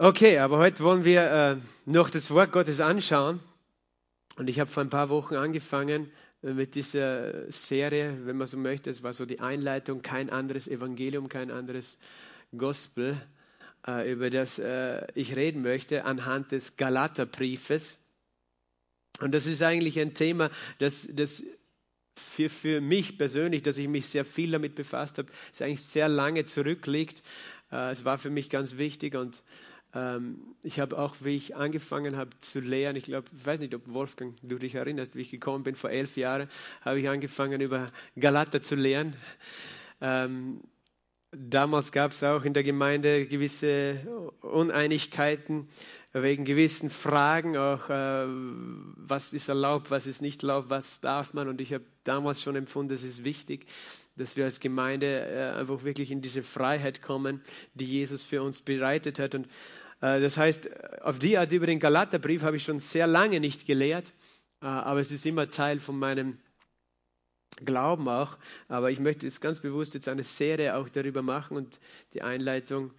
Okay, aber heute wollen wir äh, noch das Wort Gottes anschauen. Und ich habe vor ein paar Wochen angefangen äh, mit dieser Serie, wenn man so möchte. Es war so die Einleitung, kein anderes Evangelium, kein anderes Gospel, äh, über das äh, ich reden möchte, anhand des Galaterbriefes. Und das ist eigentlich ein Thema, das, das für, für mich persönlich, dass ich mich sehr viel damit befasst habe, ist eigentlich sehr lange zurückliegt. Äh, es war für mich ganz wichtig und ich habe auch, wie ich angefangen habe zu lehren, ich glaube, ich weiß nicht, ob Wolfgang, du dich erinnerst, wie ich gekommen bin, vor elf Jahren, habe ich angefangen über Galater zu lehren. Ähm, damals gab es auch in der Gemeinde gewisse Uneinigkeiten wegen gewissen Fragen, auch äh, was ist erlaubt, was ist nicht erlaubt, was darf man. Und ich habe damals schon empfunden, es ist wichtig, dass wir als Gemeinde äh, einfach wirklich in diese Freiheit kommen, die Jesus für uns bereitet hat. Und äh, das heißt, auf die Art über den Galaterbrief habe ich schon sehr lange nicht gelehrt, äh, aber es ist immer Teil von meinem Glauben auch. Aber ich möchte jetzt ganz bewusst jetzt eine Serie auch darüber machen und die Einleitung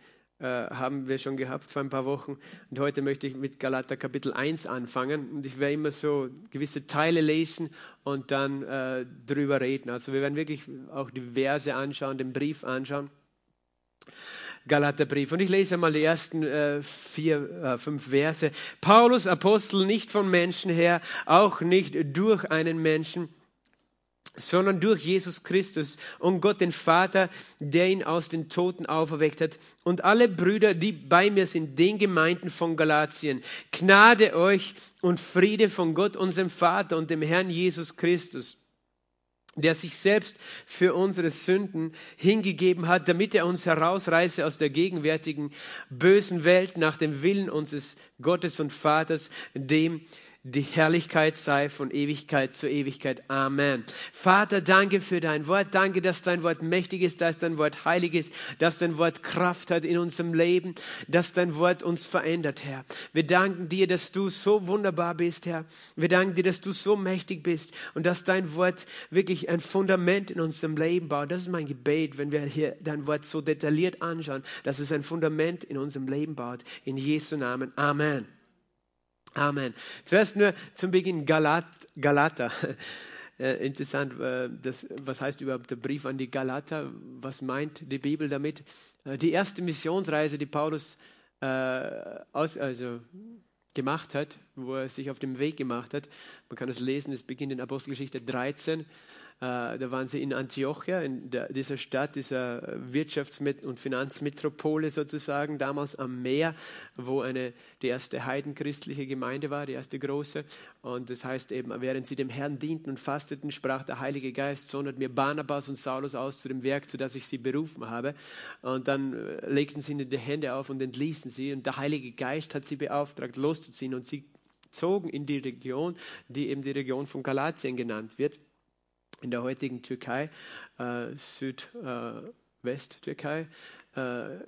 haben wir schon gehabt vor ein paar Wochen. Und heute möchte ich mit Galater Kapitel 1 anfangen. Und ich werde immer so gewisse Teile lesen und dann äh, drüber reden. Also wir werden wirklich auch die Verse anschauen, den Brief anschauen. Galaterbrief. Und ich lese mal die ersten äh, vier, äh, fünf Verse. Paulus, Apostel, nicht von Menschen her, auch nicht durch einen Menschen, sondern durch Jesus Christus und Gott den Vater, der ihn aus den Toten auferweckt hat. Und alle Brüder, die bei mir sind, den Gemeinden von Galatien. Gnade euch und Friede von Gott, unserem Vater und dem Herrn Jesus Christus der sich selbst für unsere Sünden hingegeben hat, damit er uns herausreiße aus der gegenwärtigen bösen Welt nach dem Willen unseres Gottes und Vaters, dem die Herrlichkeit sei von Ewigkeit zu Ewigkeit. Amen. Vater, danke für dein Wort. Danke, dass dein Wort mächtig ist, dass dein Wort heilig ist, dass dein Wort Kraft hat in unserem Leben, dass dein Wort uns verändert, Herr. Wir danken dir, dass du so wunderbar bist, Herr. Wir danken dir, dass du so mächtig bist und dass dein Wort wirklich ein Fundament in unserem Leben baut. Das ist mein Gebet, wenn wir hier dein Wort so detailliert anschauen, dass es ein Fundament in unserem Leben baut. In Jesu Namen. Amen. Amen. Zuerst nur zum Beginn Galat, Galater. Äh, interessant, äh, das, was heißt überhaupt der Brief an die Galater? Was meint die Bibel damit? Äh, die erste Missionsreise, die Paulus aus, also gemacht hat, wo er sich auf dem Weg gemacht hat, man kann es lesen, es beginnt in Apostelgeschichte 13, äh, da waren sie in Antiochia, in dieser Stadt, dieser Wirtschafts- und Finanzmetropole sozusagen, damals am Meer, wo eine, die erste heidenchristliche Gemeinde war, die erste große. Und das heißt eben, während sie dem Herrn dienten und fasteten, sprach der Heilige Geist, sondert mir Barnabas und Saulus aus zu dem Werk, zu das ich sie berufen habe. Und dann äh, legten sie ihnen die Hände auf und entließen sie. Und der Heilige Geist hat sie beauftragt, loszuziehen. Und sie zogen in die Region, die eben die Region von Galatien genannt wird in der heutigen Türkei, äh, Südwest-Türkei. Äh,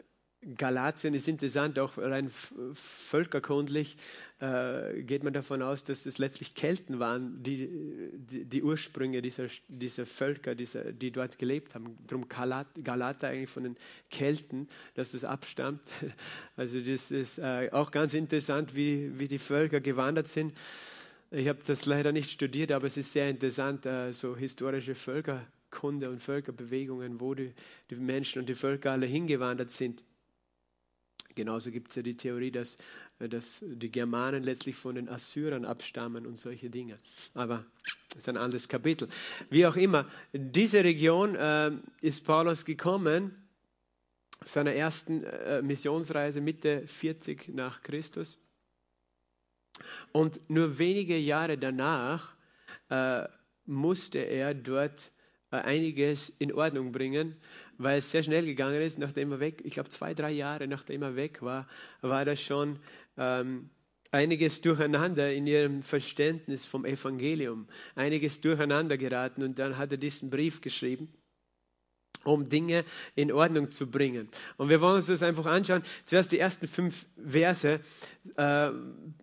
Galatien ist interessant, auch rein völkerkundlich äh, geht man davon aus, dass es letztlich Kelten waren, die, die, die Ursprünge dieser, dieser Völker, dieser, die dort gelebt haben. Darum Galat, Galata eigentlich von den Kelten, dass das abstammt. Also das ist äh, auch ganz interessant, wie, wie die Völker gewandert sind. Ich habe das leider nicht studiert, aber es ist sehr interessant, äh, so historische Völkerkunde und Völkerbewegungen, wo die, die Menschen und die Völker alle hingewandert sind. Genauso gibt es ja die Theorie, dass, äh, dass die Germanen letztlich von den Assyrern abstammen und solche Dinge. Aber das ist ein anderes Kapitel. Wie auch immer, in diese Region äh, ist Paulus gekommen auf seiner ersten äh, Missionsreise Mitte 40 nach Christus. Und nur wenige Jahre danach äh, musste er dort äh, einiges in Ordnung bringen, weil es sehr schnell gegangen ist, nachdem er weg, ich glaube zwei, drei Jahre nachdem er weg war, war da schon ähm, einiges durcheinander in ihrem Verständnis vom Evangelium, einiges durcheinander geraten. Und dann hat er diesen Brief geschrieben um Dinge in Ordnung zu bringen. Und wir wollen uns das einfach anschauen. Zuerst die ersten fünf Verse. Äh,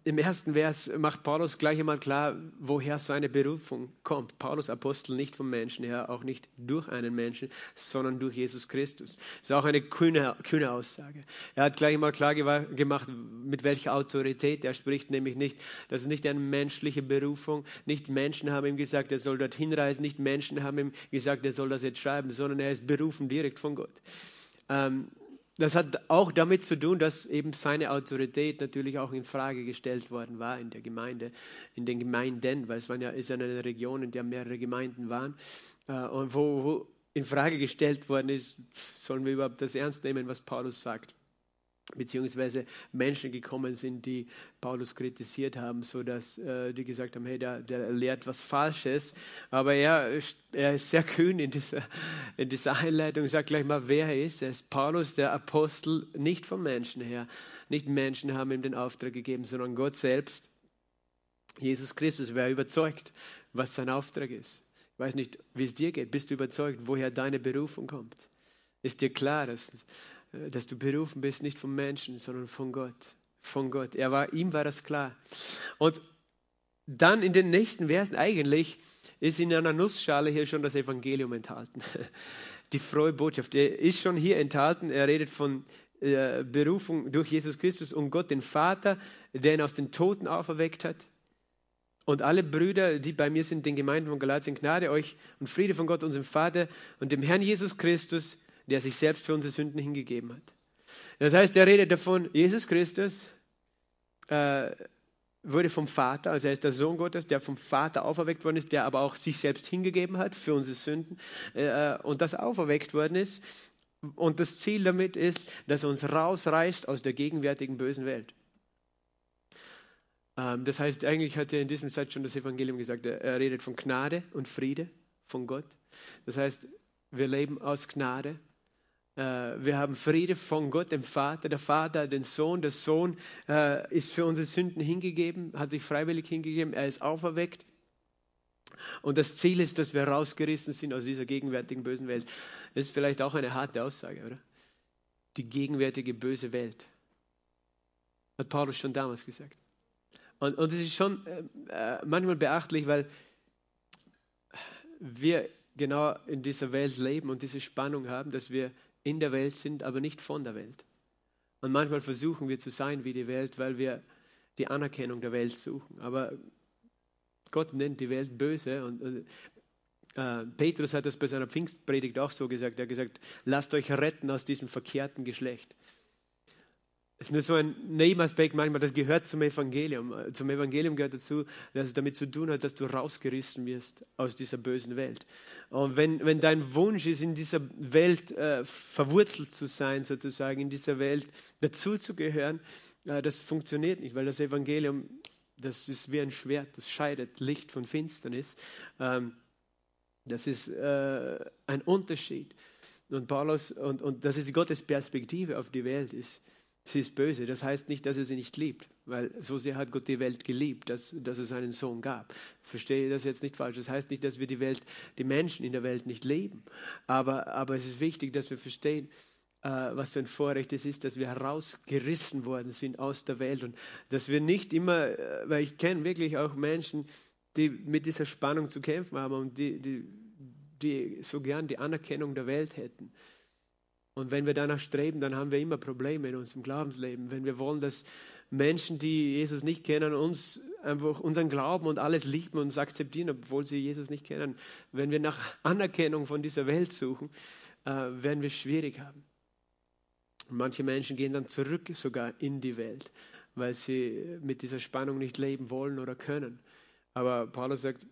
Im ersten Vers macht Paulus gleich einmal klar, woher seine Berufung kommt. Paulus Apostel nicht vom Menschen her, auch nicht durch einen Menschen, sondern durch Jesus Christus. Das ist auch eine kühne, kühne Aussage. Er hat gleich einmal klar gemacht, mit welcher Autorität er spricht, nämlich nicht, das ist nicht eine menschliche Berufung, nicht Menschen haben ihm gesagt, er soll dorthin reisen, nicht Menschen haben ihm gesagt, er soll das jetzt schreiben, sondern er ist berufen direkt von Gott. Ähm, das hat auch damit zu tun, dass eben seine Autorität natürlich auch in Frage gestellt worden war in der Gemeinde, in den Gemeinden, weil es waren ja, ist ja eine Region, in der mehrere Gemeinden waren äh, und wo, wo in Frage gestellt worden ist, sollen wir überhaupt das ernst nehmen, was Paulus sagt beziehungsweise Menschen gekommen sind, die Paulus kritisiert haben, so dass äh, die gesagt haben, hey, der, der lehrt was Falsches. Aber er, er ist sehr kühn in dieser, in dieser Einleitung, sagt gleich mal, wer er ist. Er ist Paulus, der Apostel, nicht vom Menschen her. Nicht Menschen haben ihm den Auftrag gegeben, sondern Gott selbst. Jesus Christus, wer überzeugt, was sein Auftrag ist. Ich weiß nicht, wie es dir geht. Bist du überzeugt, woher deine Berufung kommt? Ist dir klar, dass dass du berufen bist, nicht vom Menschen, sondern von Gott. Von Gott. Er war, ihm war das klar. Und dann in den nächsten Versen eigentlich ist in einer Nussschale hier schon das Evangelium enthalten. Die frohe Botschaft. Er ist schon hier enthalten. Er redet von äh, Berufung durch Jesus Christus und Gott, den Vater, der ihn aus den Toten auferweckt hat. Und alle Brüder, die bei mir sind, den Gemeinden von Galatien, Gnade euch und Friede von Gott, unserem Vater und dem Herrn Jesus Christus, der sich selbst für unsere Sünden hingegeben hat. Das heißt, er redet davon, Jesus Christus äh, wurde vom Vater, also er ist der Sohn Gottes, der vom Vater auferweckt worden ist, der aber auch sich selbst hingegeben hat für unsere Sünden äh, und das auferweckt worden ist. Und das Ziel damit ist, dass er uns rausreißt aus der gegenwärtigen bösen Welt. Ähm, das heißt, eigentlich hat er in diesem Zeit schon das Evangelium gesagt, er, er redet von Gnade und Friede von Gott. Das heißt, wir leben aus Gnade wir haben Friede von Gott, dem Vater, der Vater, den Sohn. Der Sohn äh, ist für unsere Sünden hingegeben, hat sich freiwillig hingegeben, er ist auferweckt. Und das Ziel ist, dass wir rausgerissen sind aus dieser gegenwärtigen bösen Welt. Das ist vielleicht auch eine harte Aussage, oder? Die gegenwärtige böse Welt. Hat Paulus schon damals gesagt. Und, und ist schon äh, äh manchmal beachtlich, weil wir genau in dieser Welt leben und diese Spannung haben, dass wir in der Welt sind, aber nicht von der Welt. Und manchmal versuchen wir zu sein wie die Welt, weil wir die Anerkennung der Welt suchen. Aber Gott nennt die Welt böse und äh, Petrus hat das bei seiner Pfingstpredigt auch so gesagt. Er hat gesagt, lasst euch retten aus diesem verkehrten Geschlecht. Ist nur so ein Nebenaspekt manchmal, das gehört zum Evangelium. Zum Evangelium gehört dazu, dass es damit zu tun hat, dass du rausgerissen wirst aus dieser bösen Welt. Und wenn, wenn dein Wunsch ist, in dieser Welt äh, verwurzelt zu sein, sozusagen, in dieser Welt dazuzugehören, äh, das funktioniert nicht, weil das Evangelium, das ist wie ein Schwert, das scheidet Licht von Finsternis. Ähm, das ist äh, ein Unterschied. Und Paulus, und, und das ist Gottes Perspektive auf die Welt ist sie ist böse. Das heißt nicht, dass er sie nicht liebt, weil so sehr hat Gott die Welt geliebt, dass, dass es einen Sohn gab. Verstehe das jetzt nicht falsch. Das heißt nicht, dass wir die Welt, die Menschen in der Welt nicht lieben. Aber, aber es ist wichtig, dass wir verstehen, äh, was für ein Vorrecht es ist, dass wir herausgerissen worden sind aus der Welt und dass wir nicht immer, äh, weil ich kenne wirklich auch Menschen, die mit dieser Spannung zu kämpfen haben und die, die, die so gern die Anerkennung der Welt hätten. Und wenn wir danach streben, dann haben wir immer Probleme in unserem Glaubensleben. Wenn wir wollen, dass Menschen, die Jesus nicht kennen, uns einfach unseren Glauben und alles lieben und akzeptieren, obwohl sie Jesus nicht kennen, wenn wir nach Anerkennung von dieser Welt suchen, äh, werden wir schwierig haben. Und manche Menschen gehen dann zurück sogar in die Welt, weil sie mit dieser Spannung nicht leben wollen oder können. Aber Paulus sagt,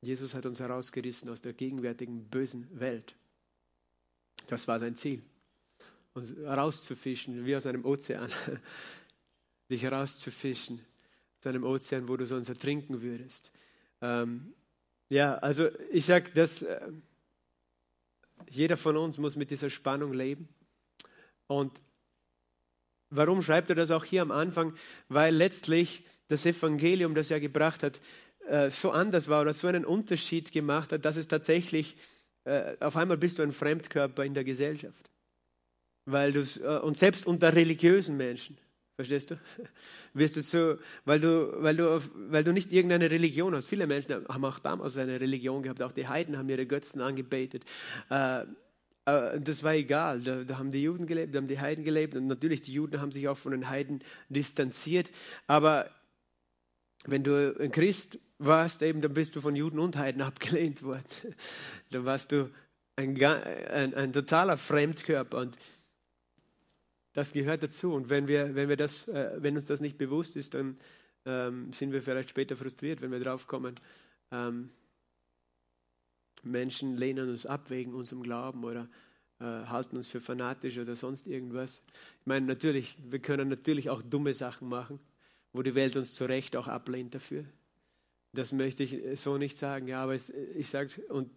Jesus hat uns herausgerissen aus der gegenwärtigen bösen Welt. Das war sein Ziel uns rauszufischen, wie aus einem Ozean. Dich rauszufischen, aus einem Ozean, wo du sonst ertrinken würdest. Ähm, ja, also ich sage, dass äh, jeder von uns muss mit dieser Spannung leben. Und warum schreibt er das auch hier am Anfang? Weil letztlich das Evangelium, das er gebracht hat, äh, so anders war oder so einen Unterschied gemacht hat, dass es tatsächlich äh, auf einmal bist du ein Fremdkörper in der Gesellschaft. Weil du, äh, und selbst unter religiösen Menschen, verstehst du? Wirst du so, weil du, weil du, weil du nicht irgendeine Religion hast. Viele Menschen haben auch damals eine Religion gehabt, auch die Heiden haben ihre Götzen angebetet. Äh, äh, das war egal. Da, da, haben die Juden gelebt, da haben die Heiden gelebt und natürlich die Juden haben sich auch von den Heiden distanziert. Aber wenn du ein Christ warst, eben, dann bist du von Juden und Heiden abgelehnt worden. Dann warst du ein, ein, ein totaler Fremdkörper und das gehört dazu. Und wenn, wir, wenn, wir das, äh, wenn uns das nicht bewusst ist, dann ähm, sind wir vielleicht später frustriert, wenn wir draufkommen. Ähm, Menschen lehnen uns ab wegen unserem Glauben oder äh, halten uns für fanatisch oder sonst irgendwas. Ich meine, natürlich, wir können natürlich auch dumme Sachen machen, wo die Welt uns zu Recht auch ablehnt dafür. Das möchte ich so nicht sagen, ja, aber es, ich sage, und,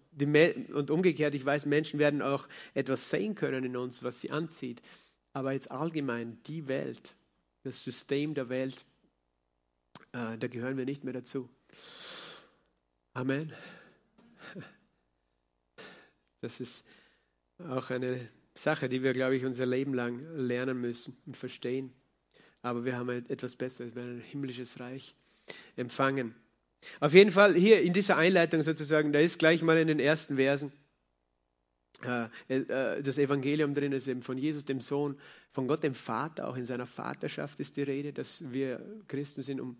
und umgekehrt, ich weiß, Menschen werden auch etwas sehen können in uns, was sie anzieht. Aber jetzt allgemein, die Welt, das System der Welt, äh, da gehören wir nicht mehr dazu. Amen. Das ist auch eine Sache, die wir, glaube ich, unser Leben lang lernen müssen und verstehen. Aber wir haben etwas Besseres, wir haben ein himmlisches Reich empfangen. Auf jeden Fall hier in dieser Einleitung sozusagen, da ist gleich mal in den ersten Versen das Evangelium drin ist eben von Jesus, dem Sohn, von Gott, dem Vater, auch in seiner Vaterschaft ist die Rede, dass wir Christen sind, um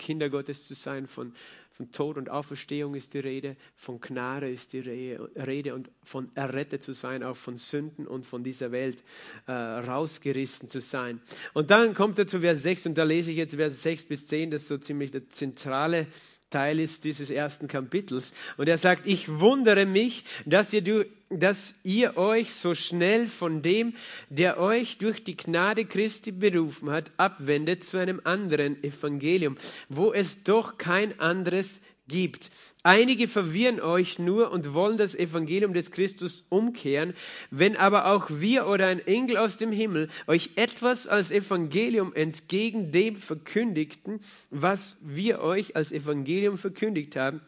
Kinder Gottes zu sein, von, von Tod und Auferstehung ist die Rede, von Gnade ist die Rede und von errettet zu sein, auch von Sünden und von dieser Welt äh, rausgerissen zu sein. Und dann kommt er zu Vers 6 und da lese ich jetzt Vers 6 bis 10, das ist so ziemlich der zentrale Teil ist dieses ersten Kapitels. Und er sagt, ich wundere mich, dass ihr, dass ihr euch so schnell von dem, der euch durch die Gnade Christi berufen hat, abwendet zu einem anderen Evangelium, wo es doch kein anderes gibt. Einige verwirren euch nur und wollen das Evangelium des Christus umkehren. Wenn aber auch wir oder ein Engel aus dem Himmel euch etwas als Evangelium entgegen dem verkündigten, was wir euch als Evangelium verkündigt haben,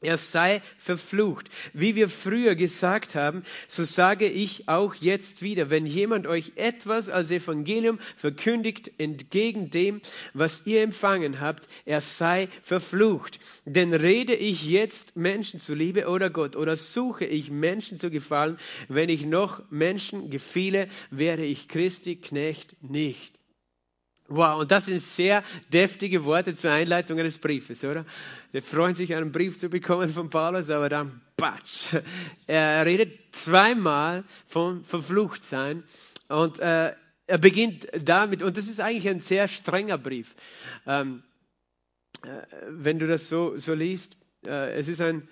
er sei verflucht. Wie wir früher gesagt haben, so sage ich auch jetzt wieder, wenn jemand euch etwas als Evangelium verkündigt entgegen dem, was ihr empfangen habt, er sei verflucht. Denn rede ich jetzt Menschen zuliebe oder Gott oder suche ich Menschen zu gefallen, wenn ich noch Menschen gefiele, wäre ich Christi Knecht nicht. Wow, und das sind sehr deftige Worte zur Einleitung eines Briefes, oder? Wir freuen sich, einen Brief zu bekommen von Paulus, aber dann, batsch. Er redet zweimal von verflucht sein und äh, er beginnt damit, und das ist eigentlich ein sehr strenger Brief. Ähm, äh, wenn du das so, so liest, äh, es ist ein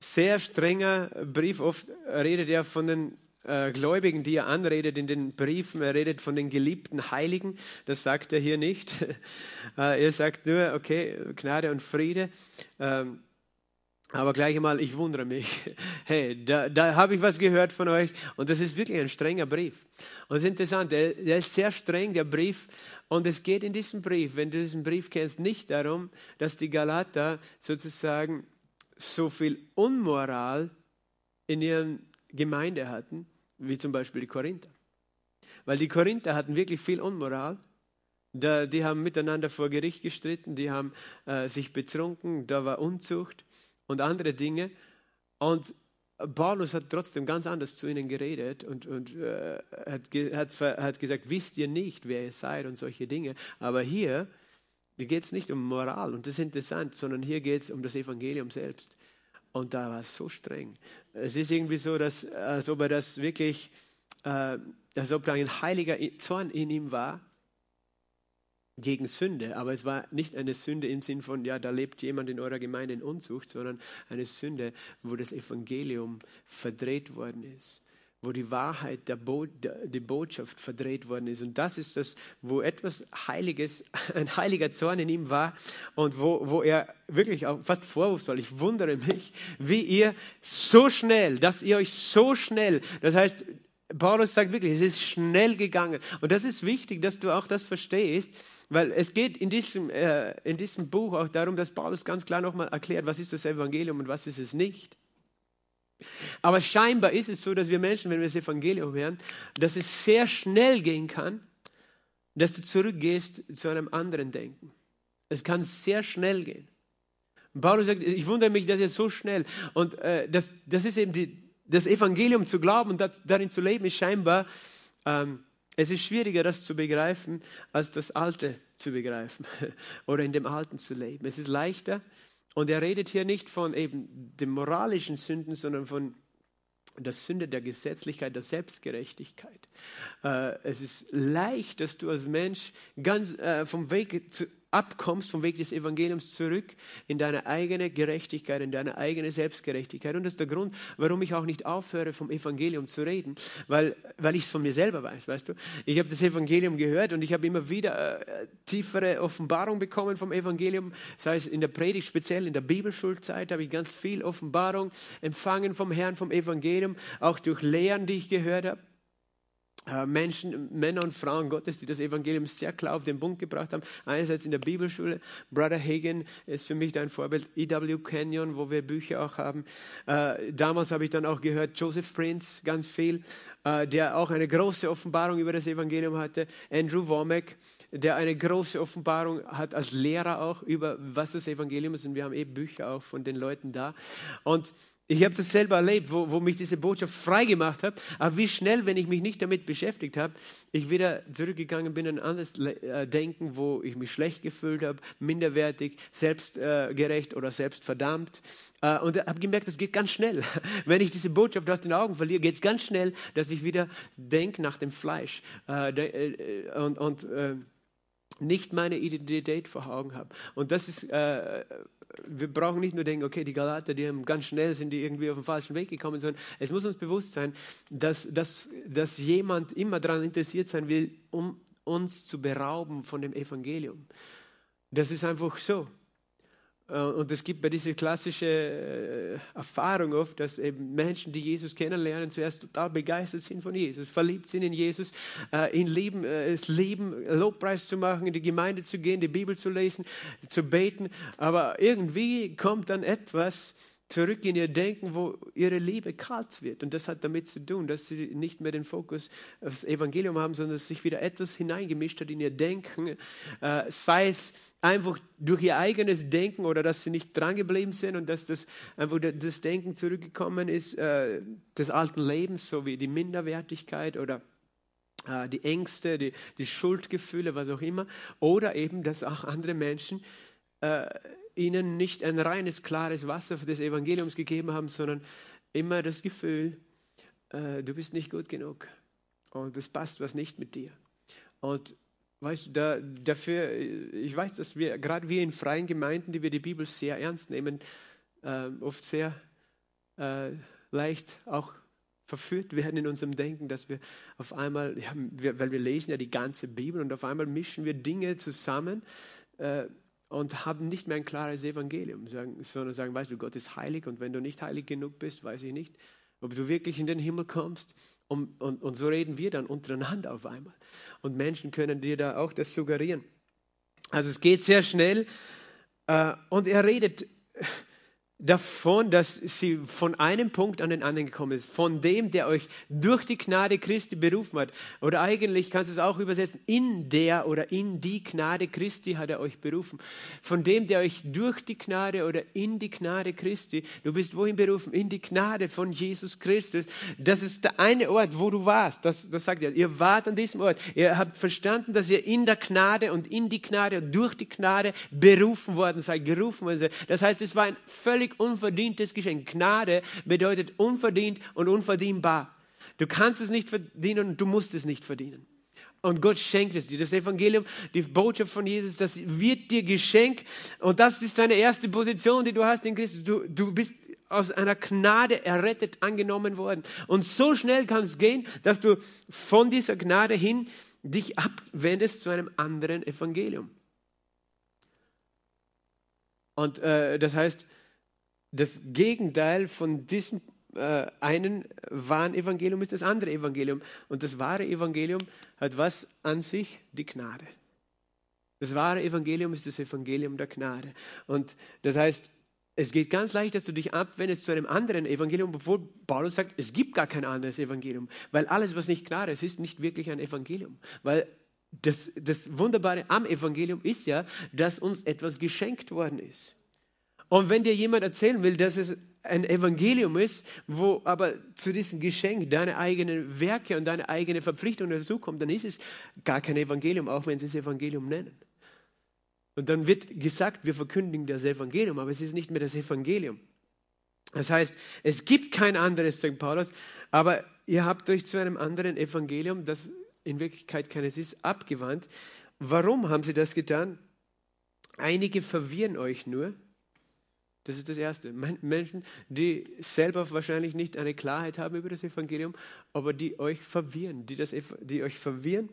sehr strenger Brief. Oft redet er von den äh, Gläubigen, die er anredet in den Briefen. Er redet von den geliebten Heiligen. Das sagt er hier nicht. äh, er sagt nur, okay, Gnade und Friede. Ähm, aber gleich einmal, ich wundere mich. Hey, da, da habe ich was gehört von euch und das ist wirklich ein strenger Brief. Und es ist interessant, der, der, ist sehr streng, der Brief. Und es geht in diesem Brief, wenn du diesen Brief kennst, nicht darum, dass die Galater sozusagen so viel Unmoral in ihren Gemeinde hatten, wie zum Beispiel die Korinther. Weil die Korinther hatten wirklich viel Unmoral. Da, die haben miteinander vor Gericht gestritten, die haben äh, sich betrunken, da war Unzucht und andere Dinge. Und Paulus hat trotzdem ganz anders zu ihnen geredet und, und äh, hat, hat, hat, gesagt, wisst ihr nicht, wer ihr seid und solche Dinge. Aber hier, hier geht es nicht um Moral und das ist interessant, sondern hier geht es um das Evangelium selbst. Und da war es so streng. Es ist irgendwie so, dass, als ob er das wirklich, äh, als ob da ein heiliger Zorn in ihm war gegen Sünde. Aber es war nicht eine Sünde im Sinn von, ja, da lebt jemand in eurer Gemeinde in Unzucht, sondern eine Sünde, wo das Evangelium verdreht worden ist wo die Wahrheit, der Bo die Botschaft verdreht worden ist. Und das ist das, wo etwas Heiliges, ein heiliger Zorn in ihm war und wo, wo er wirklich auch fast vorwurfsvoll, ich wundere mich, wie ihr so schnell, dass ihr euch so schnell, das heißt, Paulus sagt wirklich, es ist schnell gegangen. Und das ist wichtig, dass du auch das verstehst, weil es geht in diesem, äh, in diesem Buch auch darum, dass Paulus ganz klar nochmal erklärt, was ist das Evangelium und was ist es nicht. Aber scheinbar ist es so, dass wir Menschen, wenn wir das Evangelium hören, dass es sehr schnell gehen kann, dass du zurückgehst zu einem anderen Denken. Es kann sehr schnell gehen. Paulus sagt, ich wundere mich, dass jetzt so schnell. Und äh, das, das ist eben die, das Evangelium zu glauben und das, darin zu leben, ist scheinbar, ähm, es ist schwieriger, das zu begreifen, als das Alte zu begreifen oder in dem Alten zu leben. Es ist leichter. Und er redet hier nicht von eben den moralischen Sünden, sondern von der Sünde der Gesetzlichkeit, der Selbstgerechtigkeit. Äh, es ist leicht, dass du als Mensch ganz äh, vom Weg zu, abkommst vom Weg des Evangeliums zurück in deine eigene Gerechtigkeit, in deine eigene Selbstgerechtigkeit. Und das ist der Grund, warum ich auch nicht aufhöre, vom Evangelium zu reden, weil, weil ich es von mir selber weiß, weißt du. Ich habe das Evangelium gehört und ich habe immer wieder äh, tiefere Offenbarung bekommen vom Evangelium, sei es in der Predigt, speziell in der Bibelschulzeit habe ich ganz viel Offenbarung empfangen vom Herrn, vom Evangelium, auch durch Lehren, die ich gehört habe. Äh, Menschen, Männer und Frauen Gottes, die das Evangelium sehr klar auf den Punkt gebracht haben. Einerseits in der Bibelschule, Brother Hagen ist für mich ein Vorbild, E.W. Canyon, wo wir Bücher auch haben. Äh, damals habe ich dann auch gehört, Joseph Prince, ganz viel, äh, der auch eine große Offenbarung über das Evangelium hatte. Andrew Womack, der eine große Offenbarung hat als Lehrer auch über was das Evangelium ist. Und wir haben eben Bücher auch von den Leuten da. Und ich habe das selber erlebt, wo, wo mich diese Botschaft frei gemacht hat. Aber wie schnell, wenn ich mich nicht damit beschäftigt habe, ich wieder zurückgegangen bin in ein anderes äh, Denken, wo ich mich schlecht gefühlt habe, minderwertig, selbstgerecht oder selbstverdammt. Äh, und habe gemerkt, das geht ganz schnell. Wenn ich diese Botschaft aus den Augen verliere, geht es ganz schnell, dass ich wieder denke nach dem Fleisch. Äh, und, und nicht meine Identität vor Augen habe. Und das ist, äh, wir brauchen nicht nur denken, okay, die Galater, die haben ganz schnell sind die irgendwie auf den falschen Weg gekommen, sondern es muss uns bewusst sein, dass, dass, dass jemand immer daran interessiert sein will, um uns zu berauben von dem Evangelium. Das ist einfach so. Äh, und es gibt bei dieser klassischen äh, Erfahrung oft, dass eben Menschen, die Jesus kennenlernen, zuerst total begeistert sind von Jesus, verliebt sind in Jesus, äh, ihn lieben, es lieben, Lobpreis zu machen, in die Gemeinde zu gehen, die Bibel zu lesen, zu beten. Aber irgendwie kommt dann etwas, zurück in ihr Denken, wo ihre Liebe kalt wird. Und das hat damit zu tun, dass sie nicht mehr den Fokus aufs Evangelium haben, sondern dass sich wieder etwas hineingemischt hat in ihr Denken, äh, sei es einfach durch ihr eigenes Denken oder dass sie nicht drangeblieben sind und dass das einfach das Denken zurückgekommen ist äh, des alten Lebens, so wie die Minderwertigkeit oder äh, die Ängste, die, die Schuldgefühle, was auch immer, oder eben, dass auch andere Menschen äh, ihnen nicht ein reines, klares Wasser des Evangeliums gegeben haben, sondern immer das Gefühl, äh, du bist nicht gut genug und es passt was nicht mit dir. Und weißt du, da, dafür, ich weiß, dass wir, gerade wir in freien Gemeinden, die wir die Bibel sehr ernst nehmen, äh, oft sehr äh, leicht auch verführt werden in unserem Denken, dass wir auf einmal, ja, wir, weil wir lesen ja die ganze Bibel und auf einmal mischen wir Dinge zusammen, äh, und haben nicht mehr ein klares Evangelium, sondern sagen, weißt du, Gott ist heilig und wenn du nicht heilig genug bist, weiß ich nicht, ob du wirklich in den Himmel kommst. Und, und, und so reden wir dann untereinander auf einmal. Und Menschen können dir da auch das suggerieren. Also es geht sehr schnell. Äh, und er redet davon, dass sie von einem Punkt an den anderen gekommen ist, von dem, der euch durch die Gnade Christi berufen hat. Oder eigentlich kannst du es auch übersetzen, in der oder in die Gnade Christi hat er euch berufen. Von dem, der euch durch die Gnade oder in die Gnade Christi, du bist wohin berufen? In die Gnade von Jesus Christus. Das ist der eine Ort, wo du warst. Das, das sagt er. Ihr wart an diesem Ort. Ihr habt verstanden, dass ihr in der Gnade und in die Gnade und durch die Gnade berufen worden seid, gerufen worden seid. Das heißt, es war ein völlig völlig unverdientes Geschenk. Gnade bedeutet unverdient und unverdienbar. Du kannst es nicht verdienen und du musst es nicht verdienen. Und Gott schenkt es dir. Das Evangelium, die Botschaft von Jesus, das wird dir geschenkt. Und das ist deine erste Position, die du hast in Christus. Du, du bist aus einer Gnade errettet angenommen worden. Und so schnell kann es gehen, dass du von dieser Gnade hin dich abwendest zu einem anderen Evangelium. Und äh, das heißt, das Gegenteil von diesem äh, einen wahren Evangelium ist das andere Evangelium. Und das wahre Evangelium hat was an sich? Die Gnade. Das wahre Evangelium ist das Evangelium der Gnade. Und das heißt, es geht ganz leicht, dass du dich abwendest zu einem anderen Evangelium, obwohl Paulus sagt, es gibt gar kein anderes Evangelium, weil alles, was nicht klar ist, ist nicht wirklich ein Evangelium. Weil das, das Wunderbare am Evangelium ist ja, dass uns etwas geschenkt worden ist. Und wenn dir jemand erzählen will, dass es ein Evangelium ist, wo aber zu diesem Geschenk deine eigenen Werke und deine eigene Verpflichtung dazukommt, dann ist es gar kein Evangelium, auch wenn sie es Evangelium nennen. Und dann wird gesagt, wir verkündigen das Evangelium, aber es ist nicht mehr das Evangelium. Das heißt, es gibt kein anderes, sagt Paulus, aber ihr habt euch zu einem anderen Evangelium, das in Wirklichkeit keines ist, abgewandt. Warum haben sie das getan? Einige verwirren euch nur. Das ist das Erste. Menschen, die selber wahrscheinlich nicht eine Klarheit haben über das Evangelium, aber die euch verwirren, die, das, die euch verwirren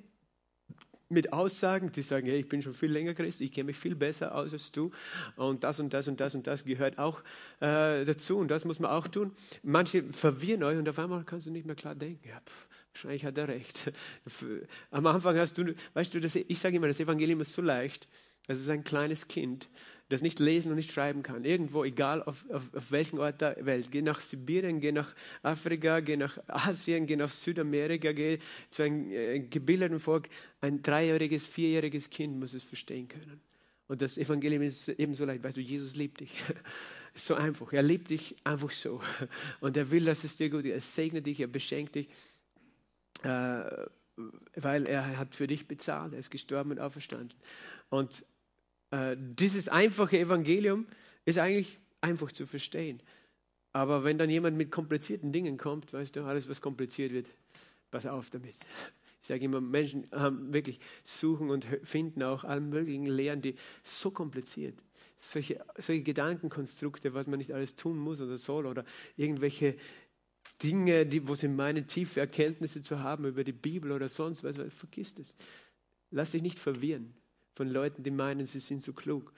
mit Aussagen, die sagen, hey, ich bin schon viel länger Christ, ich kenne mich viel besser aus als du und das und das und das und das gehört auch äh, dazu und das muss man auch tun. Manche verwirren euch und auf einmal kannst du nicht mehr klar denken. Ja, pff, wahrscheinlich hat er recht. Am Anfang hast du, weißt du, das, ich sage immer, das Evangelium ist so leicht, es ist ein kleines Kind, das nicht lesen und nicht schreiben kann. Irgendwo, egal auf, auf, auf welchem Ort der Welt. Geh nach Sibirien, geh nach Afrika, geh nach Asien, geh nach Südamerika, geh zu einem äh, gebildeten Volk. Ein dreijähriges, vierjähriges Kind muss es verstehen können. Und das Evangelium ist ebenso leicht. Weißt du, Jesus liebt dich. So einfach. Er liebt dich einfach so. Und er will, dass es dir gut geht. Er segnet dich, er beschenkt dich. Äh, weil er hat für dich bezahlt. Er ist gestorben und auferstanden. Und dieses einfache Evangelium ist eigentlich einfach zu verstehen. Aber wenn dann jemand mit komplizierten Dingen kommt, weißt du, alles, was kompliziert wird, pass auf damit. Ich sage immer, Menschen haben wirklich suchen und finden auch alle möglichen Lehren, die so kompliziert, solche, solche Gedankenkonstrukte, was man nicht alles tun muss oder soll oder irgendwelche Dinge, die, wo sie meinen, tiefe Erkenntnisse zu haben über die Bibel oder sonst was, vergiss das. Lass dich nicht verwirren von Leuten, die meinen, sie sind so klug.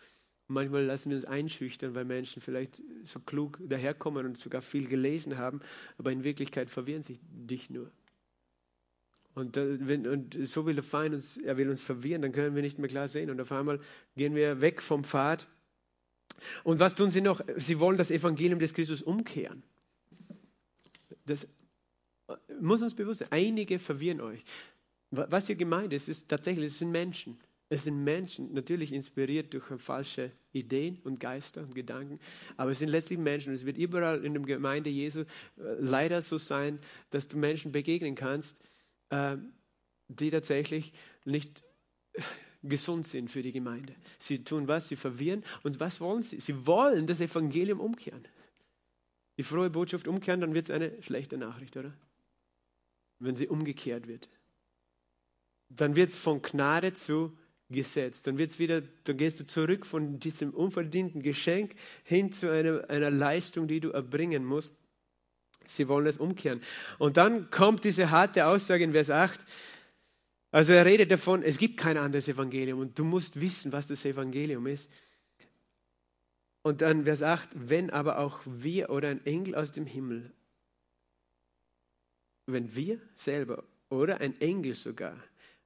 manchmal lassen wir uns einschüchtern, weil Menschen vielleicht so klug daherkommen und sogar viel gelesen haben, aber in Wirklichkeit verwirren sich dich nur. Und, wenn, und, so will der Feind uns, er will uns verwirren, dann können wir nicht mehr klar sehen. Und auf einmal gehen wir weg vom Pfad. Und was tun sie noch? Sie wollen das Evangelium des Christus umkehren. Das muss uns bewusst sein. Einige verwirren euch. Was hier gemeint ist, ist tatsächlich, es sind Menschen. Es sind Menschen, natürlich inspiriert durch falsche Ideen und Geister und Gedanken, aber es sind letztlich Menschen. Es wird überall in der Gemeinde Jesu äh, leider so sein, dass du Menschen begegnen kannst, äh, die tatsächlich nicht gesund sind für die Gemeinde. Sie tun was? Sie verwirren. Und was wollen sie? Sie wollen das Evangelium umkehren. Die frohe Botschaft umkehren, dann wird es eine schlechte Nachricht, oder? Wenn sie umgekehrt wird. Dann wird es von Gnade zu gesetzt. Dann wird's wieder, dann gehst du zurück von diesem unverdienten Geschenk hin zu einer, einer Leistung, die du erbringen musst. Sie wollen es umkehren. Und dann kommt diese harte Aussage in Vers 8. Also er redet davon, es gibt kein anderes Evangelium und du musst wissen, was das Evangelium ist. Und dann Vers 8, wenn aber auch wir oder ein Engel aus dem Himmel, wenn wir selber oder ein Engel sogar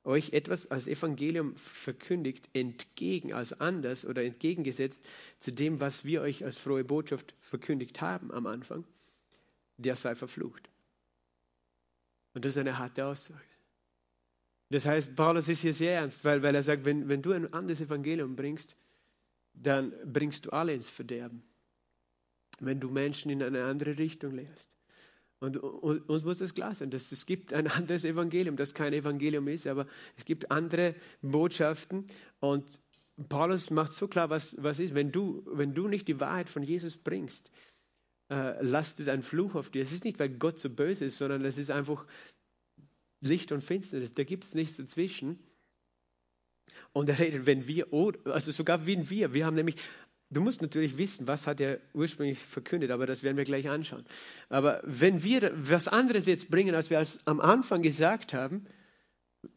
euch etwas als Evangelium verkündigt, entgegen, als anders oder entgegengesetzt zu dem, was wir euch als frohe Botschaft verkündigt haben am Anfang, der sei verflucht. Und das ist eine harte Aussage. Das heißt, Paulus ist hier sehr ernst, weil, weil er sagt, wenn, wenn du ein anderes Evangelium bringst, dann bringst du alle ins Verderben. Wenn du Menschen in eine andere Richtung lehrst. Und uns muss das klar sein, dass es gibt ein anderes Evangelium, das kein Evangelium ist, aber es gibt andere Botschaften. Und Paulus macht so klar, was, was ist. Wenn du, wenn du nicht die Wahrheit von Jesus bringst, äh, lastet ein Fluch auf dir. Es ist nicht, weil Gott so böse ist, sondern es ist einfach Licht und Finsternis. Da gibt es nichts dazwischen. Und er redet, wenn wir, also sogar wenn wir, wir haben nämlich Du musst natürlich wissen, was hat er ursprünglich verkündet, aber das werden wir gleich anschauen. Aber wenn wir was anderes jetzt bringen, als wir als am Anfang gesagt haben,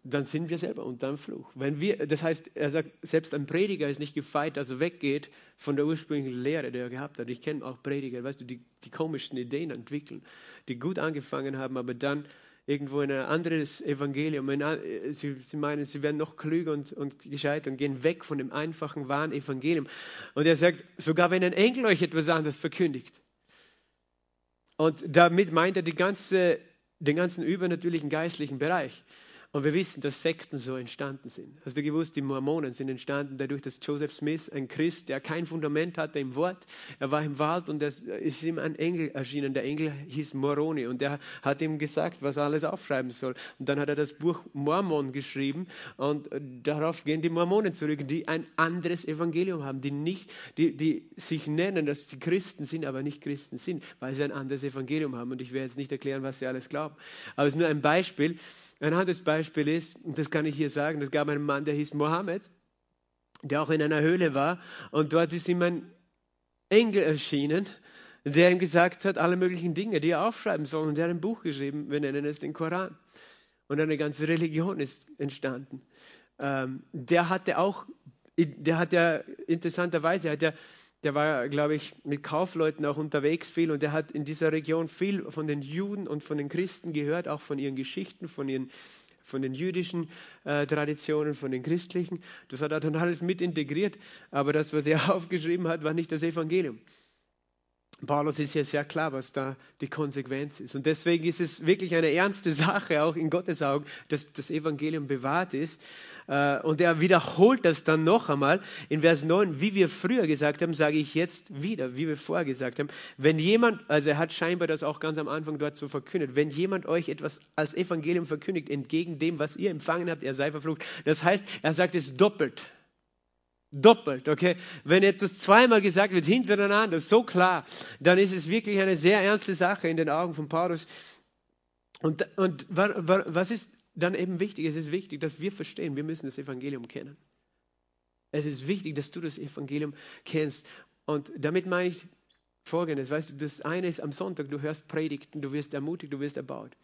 dann sind wir selber unter einem Fluch. Wenn wir, das heißt, er sagt, selbst ein Prediger ist nicht gefeit, dass er weggeht von der ursprünglichen Lehre, die er gehabt hat. Ich kenne auch Prediger, weißt du, die die komischsten Ideen entwickeln, die gut angefangen haben, aber dann irgendwo in ein anderes Evangelium. Sie, sie meinen, sie werden noch klüger und, und gescheit und gehen weg von dem einfachen, wahren Evangelium. Und er sagt, sogar wenn ein Engel euch etwas anderes verkündigt. Und damit meint er die ganze, den ganzen übernatürlichen geistlichen Bereich. Und wir wissen, dass Sekten so entstanden sind. Hast du gewusst, die Mormonen sind entstanden dadurch, dass Joseph Smith, ein Christ, der kein Fundament hatte im Wort, er war im Wald und es ist ihm ein Engel erschienen. Der Engel hieß Moroni und der hat ihm gesagt, was er alles aufschreiben soll. Und dann hat er das Buch Mormon geschrieben und darauf gehen die Mormonen zurück, die ein anderes Evangelium haben, die nicht, die, die sich nennen, dass sie Christen sind, aber nicht Christen sind, weil sie ein anderes Evangelium haben. Und ich werde jetzt nicht erklären, was sie alles glauben. Aber es ist nur ein Beispiel. Ein anderes Beispiel ist, und das kann ich hier sagen, es gab einen Mann, der hieß Mohammed, der auch in einer Höhle war und dort ist ihm ein Engel erschienen, der ihm gesagt hat, alle möglichen Dinge, die er aufschreiben soll. Und der hat ein Buch geschrieben, wir nennen es den Koran. Und eine ganze Religion ist entstanden. Ähm, der hatte auch, der hat ja interessanterweise, hat ja der war, glaube ich, mit Kaufleuten auch unterwegs viel und er hat in dieser Region viel von den Juden und von den Christen gehört, auch von ihren Geschichten, von ihren von den jüdischen äh, Traditionen, von den christlichen. Das hat er dann alles mit integriert, aber das, was er aufgeschrieben hat, war nicht das Evangelium. Paulus ist hier sehr klar, was da die Konsequenz ist. Und deswegen ist es wirklich eine ernste Sache, auch in Gottes Augen, dass das Evangelium bewahrt ist. Äh, und er wiederholt das dann noch einmal in Vers 9, wie wir früher gesagt haben, sage ich jetzt wieder, wie wir vorher gesagt haben. Wenn jemand, also er hat scheinbar das auch ganz am Anfang dort so verkündet, wenn jemand euch etwas als Evangelium verkündigt, entgegen dem, was ihr empfangen habt, er sei verflucht. Das heißt, er sagt es doppelt. Doppelt, okay? Wenn etwas zweimal gesagt wird, hintereinander, so klar, dann ist es wirklich eine sehr ernste Sache in den Augen von Paulus. Und, und was ist dann eben wichtig? Es ist wichtig, dass wir verstehen, wir müssen das Evangelium kennen. Es ist wichtig, dass du das Evangelium kennst. Und damit meine ich Folgendes, weißt du, das eine ist am Sonntag, du hörst Predigten, du wirst ermutigt, du wirst erbaut.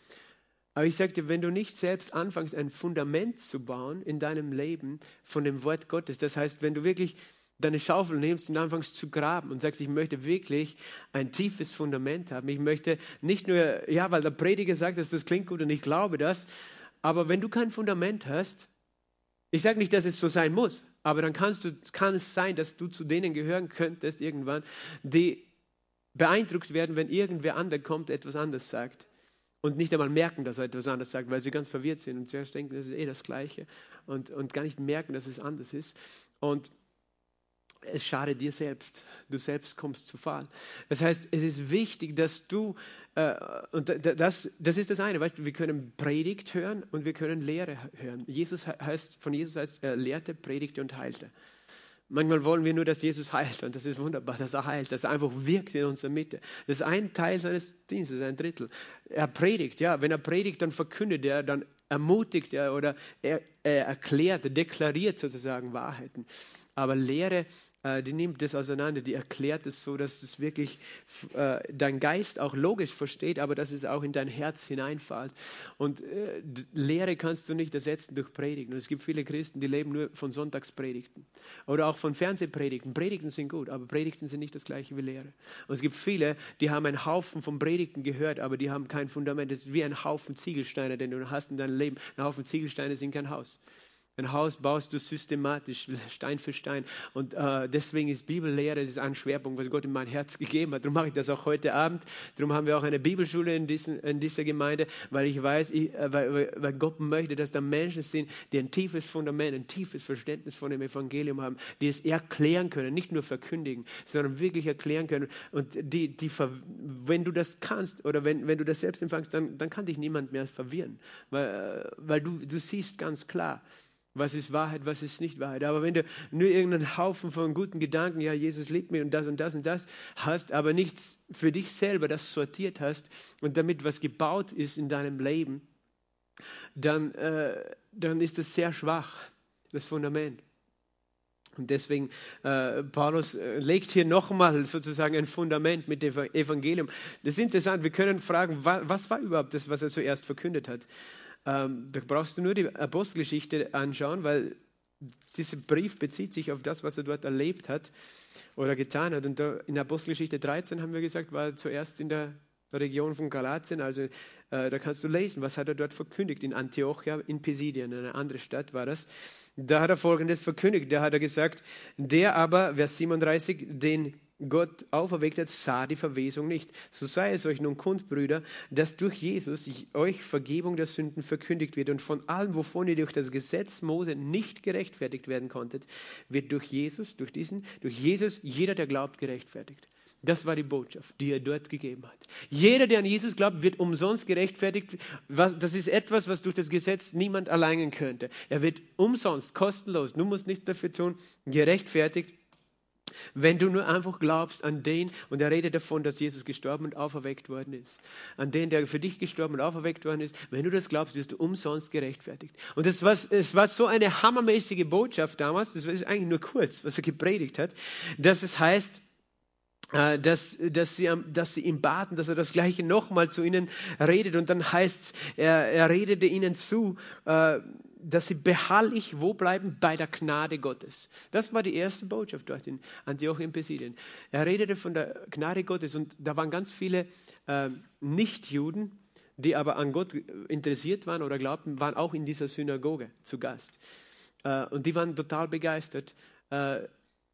Aber ich dir, wenn du nicht selbst anfängst, ein Fundament zu bauen in deinem Leben von dem Wort Gottes, das heißt, wenn du wirklich deine Schaufel nimmst und anfängst zu graben und sagst, ich möchte wirklich ein tiefes Fundament haben. Ich möchte nicht nur, ja, weil der Prediger sagt, dass das klingt gut und ich glaube das, aber wenn du kein Fundament hast, ich sage nicht, dass es so sein muss, aber dann kannst du, kann es sein, dass du zu denen gehören könntest irgendwann, die beeindruckt werden, wenn irgendwer anderer kommt, etwas anderes sagt und nicht einmal merken, dass er etwas anderes sagt, weil sie ganz verwirrt sind und zuerst denken, das ist eh das Gleiche und, und gar nicht merken, dass es anders ist. Und es schadet dir selbst. Du selbst kommst zu Fall. Das heißt, es ist wichtig, dass du, äh, und das, das ist das eine, weißt du, wir können Predigt hören und wir können Lehre hören. Jesus heißt, von Jesus heißt, er lehrte, predigte und heilte. Manchmal wollen wir nur, dass Jesus heilt und das ist wunderbar, dass er heilt, dass er einfach wirkt in unserer Mitte. Das ist ein Teil seines Dienstes, ein Drittel. Er predigt, ja, wenn er predigt, dann verkündet er, dann ermutigt er oder er, er erklärt, er deklariert sozusagen Wahrheiten. Aber Lehre die nimmt das auseinander, die erklärt es so, dass es wirklich äh, dein Geist auch logisch versteht, aber dass es auch in dein Herz hineinfällt. Und äh, Lehre kannst du nicht ersetzen durch Predigen. Und es gibt viele Christen, die leben nur von Sonntagspredigten oder auch von Fernsehpredigten. Predigten sind gut, aber Predigten sind nicht das gleiche wie Lehre. Und es gibt viele, die haben einen Haufen von Predigten gehört, aber die haben kein Fundament. Das ist wie ein Haufen Ziegelsteine, den du hast in deinem Leben. Ein Haufen Ziegelsteine sind kein Haus. Ein Haus baust du systematisch, Stein für Stein. Und äh, deswegen ist Bibellehre ist ein Schwerpunkt, was Gott in mein Herz gegeben hat. Darum mache ich das auch heute Abend. Darum haben wir auch eine Bibelschule in, diesen, in dieser Gemeinde, weil ich weiß, ich, äh, weil, weil Gott möchte, dass da Menschen sind, die ein tiefes Fundament, ein tiefes Verständnis von dem Evangelium haben, die es erklären können, nicht nur verkündigen, sondern wirklich erklären können. Und die, die, wenn du das kannst oder wenn, wenn du das selbst empfangst, dann, dann kann dich niemand mehr verwirren, weil, äh, weil du, du siehst ganz klar, was ist Wahrheit, was ist nicht Wahrheit. Aber wenn du nur irgendeinen Haufen von guten Gedanken, ja, Jesus liebt mich und das und das und das hast, aber nichts für dich selber das sortiert hast und damit was gebaut ist in deinem Leben, dann, äh, dann ist das sehr schwach, das Fundament. Und deswegen, äh, Paulus äh, legt hier nochmal sozusagen ein Fundament mit dem Evangelium. Das ist interessant, wir können fragen, was, was war überhaupt das, was er zuerst verkündet hat? Ähm, da brauchst du nur die Apostelgeschichte anschauen, weil dieser Brief bezieht sich auf das, was er dort erlebt hat oder getan hat. Und da in Apostelgeschichte 13 haben wir gesagt, war er zuerst in der Region von Galatien, also äh, da kannst du lesen, was hat er dort verkündigt, in Antiochia, in Pisidien, eine andere Stadt war das. Da hat er Folgendes verkündigt, da hat er gesagt, der aber, Vers 37, den Gott auferweckt hat, sah die Verwesung nicht. So sei es euch nun kund, Brüder, dass durch Jesus euch Vergebung der Sünden verkündigt wird und von allem, wovon ihr durch das Gesetz Mose nicht gerechtfertigt werden konntet, wird durch Jesus, durch diesen, durch Jesus jeder, der glaubt, gerechtfertigt. Das war die Botschaft, die er dort gegeben hat. Jeder, der an Jesus glaubt, wird umsonst gerechtfertigt. das ist etwas, was durch das Gesetz niemand erlangen könnte. Er wird umsonst, kostenlos, du musst nichts dafür tun, gerechtfertigt wenn du nur einfach glaubst an den, und er redet davon, dass Jesus gestorben und auferweckt worden ist, an den, der für dich gestorben und auferweckt worden ist, wenn du das glaubst, wirst du umsonst gerechtfertigt. Und das war, es war so eine hammermäßige Botschaft damals, das ist eigentlich nur kurz, was er gepredigt hat, dass es heißt, dass, dass, sie, dass sie ihn baten, dass er das Gleiche nochmal zu ihnen redet. Und dann heißt es, er, er redete ihnen zu, äh, dass sie beharrlich wo bleiben? Bei der Gnade Gottes. Das war die erste Botschaft dort in Antiochien in Pisidien. Er redete von der Gnade Gottes und da waren ganz viele äh, Nichtjuden, die aber an Gott interessiert waren oder glaubten, waren auch in dieser Synagoge zu Gast. Äh, und die waren total begeistert. Äh,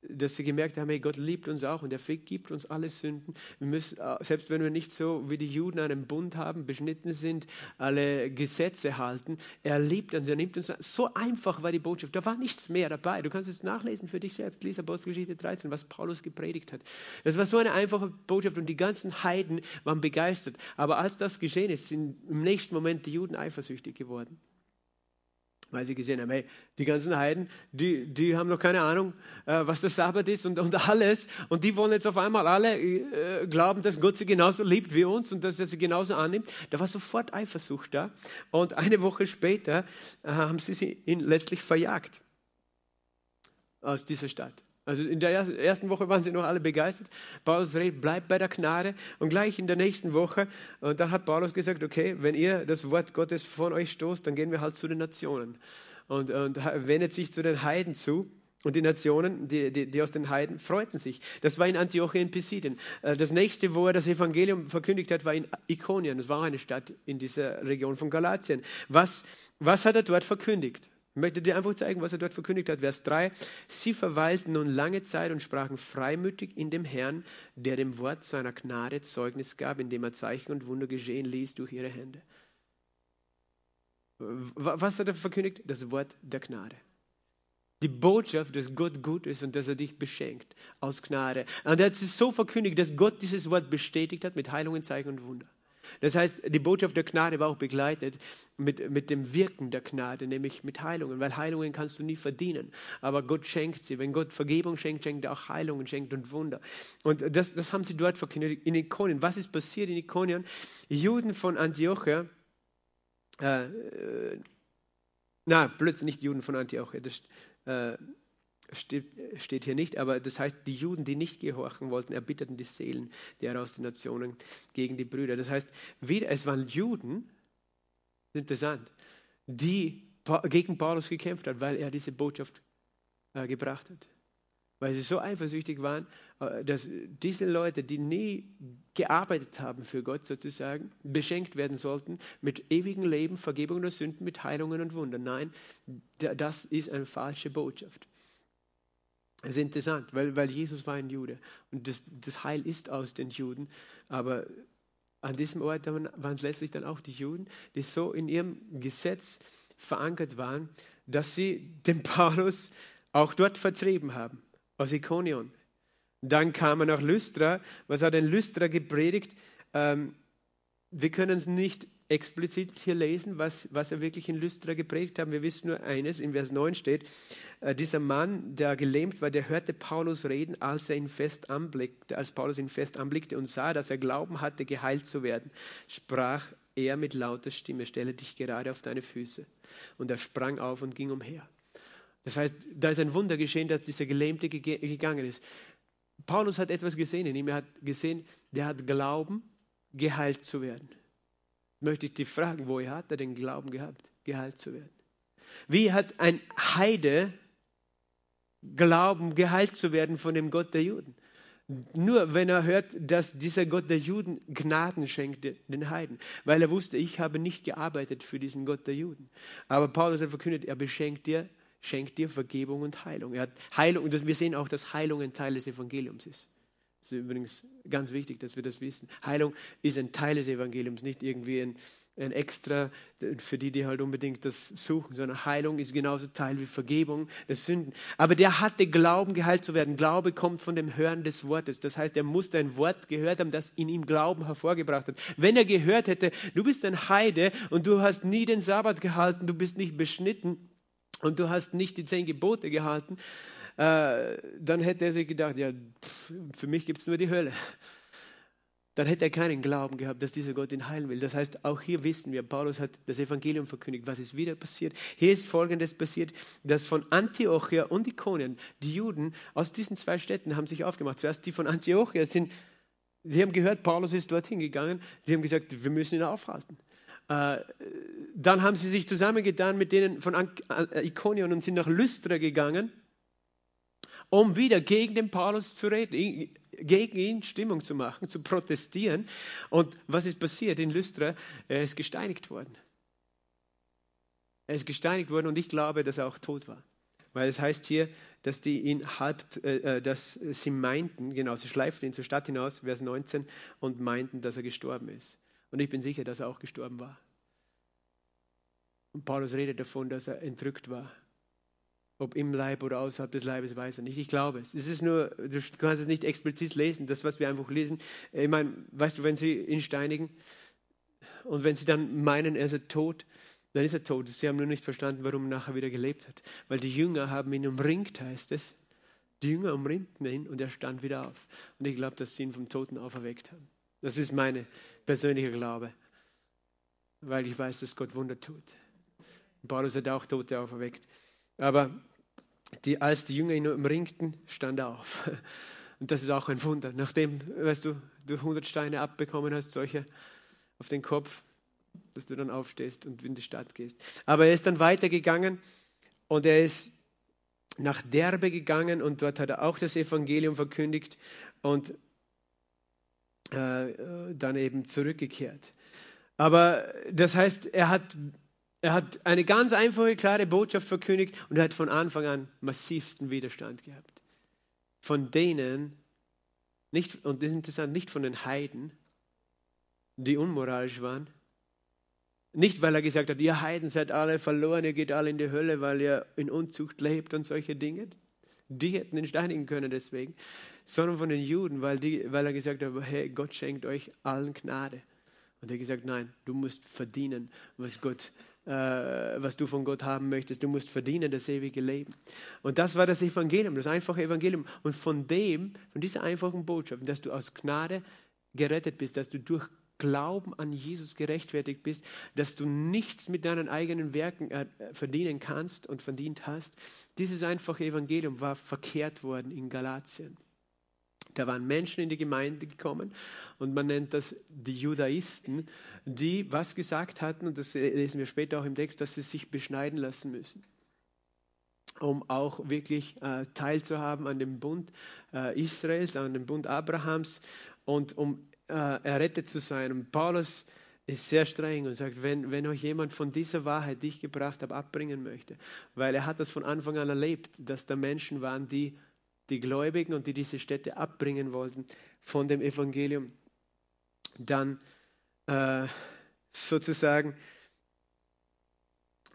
dass sie gemerkt haben, hey, Gott liebt uns auch und er vergibt uns alle Sünden. Müssen, äh, selbst wenn wir nicht so wie die Juden einen Bund haben, beschnitten sind, alle Gesetze halten, er liebt uns, er nimmt uns. So einfach war die Botschaft. Da war nichts mehr dabei. Du kannst es nachlesen für dich selbst. Lies Apostelgeschichte 13, was Paulus gepredigt hat. Das war so eine einfache Botschaft und die ganzen Heiden waren begeistert. Aber als das geschehen ist, sind im nächsten Moment die Juden eifersüchtig geworden weil sie gesehen haben, hey, die ganzen Heiden, die, die haben noch keine Ahnung, äh, was der Sabbat ist und, und alles. Und die wollen jetzt auf einmal alle äh, glauben, dass Gott sie genauso liebt wie uns und dass er sie genauso annimmt. Da war sofort Eifersucht da. Und eine Woche später äh, haben sie ihn letztlich verjagt aus dieser Stadt. Also in der ersten Woche waren sie noch alle begeistert. Paulus redet, bleibt bei der Gnade. Und gleich in der nächsten Woche, und da hat Paulus gesagt, okay, wenn ihr das Wort Gottes von euch stoßt, dann gehen wir halt zu den Nationen. Und, und wendet sich zu den Heiden zu. Und die Nationen, die, die, die, aus den Heiden, freuten sich. Das war in Antiochien in Pisidien. Äh, das nächste, wo er das Evangelium verkündigt hat, war in Ikonien. Das war eine Stadt in dieser Region von Galatien. Was, was hat er dort verkündigt? Ich möchte dir einfach zeigen, was er dort verkündigt hat. Vers 3. Sie verweilten nun lange Zeit und sprachen freimütig in dem Herrn, der dem Wort seiner Gnade Zeugnis gab, indem er Zeichen und Wunder geschehen ließ durch ihre Hände. Was hat er verkündigt? Das Wort der Gnade. Die Botschaft, dass Gott gut ist und dass er dich beschenkt aus Gnade. Und er hat es so verkündigt, dass Gott dieses Wort bestätigt hat mit Heilungen, Zeichen und Wunder. Das heißt, die Botschaft der Gnade war auch begleitet mit, mit dem Wirken der Gnade, nämlich mit Heilungen, weil Heilungen kannst du nie verdienen. Aber Gott schenkt sie. Wenn Gott Vergebung schenkt, schenkt er auch Heilungen, schenkt und Wunder. Und das, das haben sie dort verkündet, in Ikonien. Was ist passiert in Ikonien? Juden von Antiochia, äh, äh na, plötzlich nicht Juden von Antiochia, das, äh, steht, steht hier nicht, aber das heißt, die Juden, die nicht gehorchen wollten, erbitterten die Seelen derer aus den Nationen gegen die Brüder. Das heißt, wieder, es waren Juden, interessant, die gegen Paulus gekämpft hat, weil er diese Botschaft äh, gebracht hat. Weil sie so eifersüchtig waren, äh, dass diese Leute, die nie gearbeitet haben für Gott sozusagen, beschenkt werden sollten mit ewigem Leben, Vergebung der Sünden, mit Heilungen und Wundern. Nein, das ist eine falsche Botschaft. Das ist interessant, weil, weil Jesus war ein Jude und das, das Heil ist aus den Juden, aber an diesem Ort waren es letztlich dann auch die Juden, die so in ihrem Gesetz verankert waren, dass sie den Paulus auch dort vertrieben haben, aus Ikonion. Dann kam er nach Lystra. Was hat denn Lystra gepredigt? Ähm, wir können es nicht explizit hier lesen, was, was er wirklich in Lystra gepredigt hat. Wir wissen nur eines, in Vers 9 steht, äh, dieser Mann, der gelähmt war, der hörte Paulus reden, als er ihn fest anblickte, als Paulus ihn fest anblickte und sah, dass er Glauben hatte, geheilt zu werden, sprach er mit lauter Stimme, stelle dich gerade auf deine Füße. Und er sprang auf und ging umher. Das heißt, da ist ein Wunder geschehen, dass dieser Gelähmte gegangen ist. Paulus hat etwas gesehen in ihm. Er hat gesehen, der hat Glauben, geheilt zu werden möchte ich dich fragen, woher hat er den Glauben gehabt, geheilt zu werden? Wie hat ein Heide Glauben, geheilt zu werden von dem Gott der Juden? Nur wenn er hört, dass dieser Gott der Juden Gnaden schenkte den Heiden, weil er wusste, ich habe nicht gearbeitet für diesen Gott der Juden. Aber Paulus hat verkündet, er beschenkt dir, schenkt dir Vergebung und Heilung. Er hat Heilung, und wir sehen auch, dass Heilung ein Teil des Evangeliums ist. Das ist übrigens ganz wichtig, dass wir das wissen. Heilung ist ein Teil des Evangeliums, nicht irgendwie ein, ein Extra für die, die halt unbedingt das suchen, sondern Heilung ist genauso Teil wie Vergebung der Sünden. Aber der hatte Glauben, geheilt zu werden. Glaube kommt von dem Hören des Wortes. Das heißt, er musste ein Wort gehört haben, das in ihm Glauben hervorgebracht hat. Wenn er gehört hätte, du bist ein Heide und du hast nie den Sabbat gehalten, du bist nicht beschnitten und du hast nicht die zehn Gebote gehalten, äh, dann hätte er sich gedacht, ja, für mich gibt es nur die Hölle. Dann hätte er keinen Glauben gehabt, dass dieser Gott ihn heilen will. Das heißt, auch hier wissen wir, Paulus hat das Evangelium verkündigt. Was ist wieder passiert? Hier ist Folgendes passiert, dass von Antiochia und Ikonien, die Juden aus diesen zwei Städten haben sich aufgemacht. Zuerst die von Antiochia sind, sie haben gehört, Paulus ist dorthin gegangen. Sie haben gesagt, wir müssen ihn aufhalten. Äh, dann haben sie sich zusammengetan mit denen von Ikonion und sind nach Lystra gegangen um wieder gegen den Paulus zu reden, gegen ihn Stimmung zu machen, zu protestieren. Und was ist passiert in Lystra? Er ist gesteinigt worden. Er ist gesteinigt worden und ich glaube, dass er auch tot war. Weil es heißt hier, dass die ihn halb, äh, äh dass sie meinten, genau, sie schleiften ihn zur Stadt hinaus, Vers 19, und meinten, dass er gestorben ist. Und ich bin sicher, dass er auch gestorben war. Und Paulus redet davon, dass er entrückt war ob im Leib oder außerhalb des Leibes, weiß er nicht. Ich glaube es. Es ist nur, du kannst es nicht explizit lesen, das, was wir einfach lesen. Ich meine, weißt du, wenn sie ihn steinigen und wenn sie dann meinen, er ist tot, dann ist er tot. Sie haben nur nicht verstanden, warum er nachher wieder gelebt hat. Weil die Jünger haben ihn umringt, heißt es. Die Jünger umringten ihn und er stand wieder auf. Und ich glaube, dass sie ihn vom Toten auferweckt haben. Das ist meine persönliche Glaube. Weil ich weiß, dass Gott Wunder tut. Paulus hat auch Tote auferweckt. Aber die, als die Jünger ihn umringten, stand er auf. Und das ist auch ein Wunder. Nachdem, weißt du, du 100 Steine abbekommen hast, solche auf den Kopf, dass du dann aufstehst und in die Stadt gehst. Aber er ist dann weitergegangen und er ist nach Derbe gegangen und dort hat er auch das Evangelium verkündigt und äh, dann eben zurückgekehrt. Aber das heißt, er hat er hat eine ganz einfache, klare Botschaft verkündigt und er hat von Anfang an massivsten Widerstand gehabt. Von denen, nicht, und das ist interessant, nicht von den Heiden, die unmoralisch waren. Nicht, weil er gesagt hat, ihr Heiden seid alle verloren, ihr geht alle in die Hölle, weil ihr in Unzucht lebt und solche Dinge. Die hätten ihn steinigen können deswegen. Sondern von den Juden, weil, die, weil er gesagt hat, hey, Gott schenkt euch allen Gnade. Und er hat gesagt, nein, du musst verdienen, was Gott was du von Gott haben möchtest. Du musst verdienen das ewige Leben. Und das war das Evangelium, das einfache Evangelium. Und von dem, von dieser einfachen Botschaft, dass du aus Gnade gerettet bist, dass du durch Glauben an Jesus gerechtfertigt bist, dass du nichts mit deinen eigenen Werken äh, verdienen kannst und verdient hast. Dieses einfache Evangelium war verkehrt worden in Galatien. Da waren Menschen in die Gemeinde gekommen und man nennt das die Judaisten, die was gesagt hatten, und das lesen wir später auch im Text, dass sie sich beschneiden lassen müssen, um auch wirklich äh, teilzuhaben an dem Bund äh, Israels, an dem Bund Abrahams und um äh, errettet zu sein. Und Paulus ist sehr streng und sagt, wenn, wenn euch jemand von dieser Wahrheit, die ich gebracht habe, abbringen möchte, weil er hat das von Anfang an erlebt, dass da Menschen waren, die die Gläubigen und die diese Städte abbringen wollten von dem Evangelium, dann äh, sozusagen,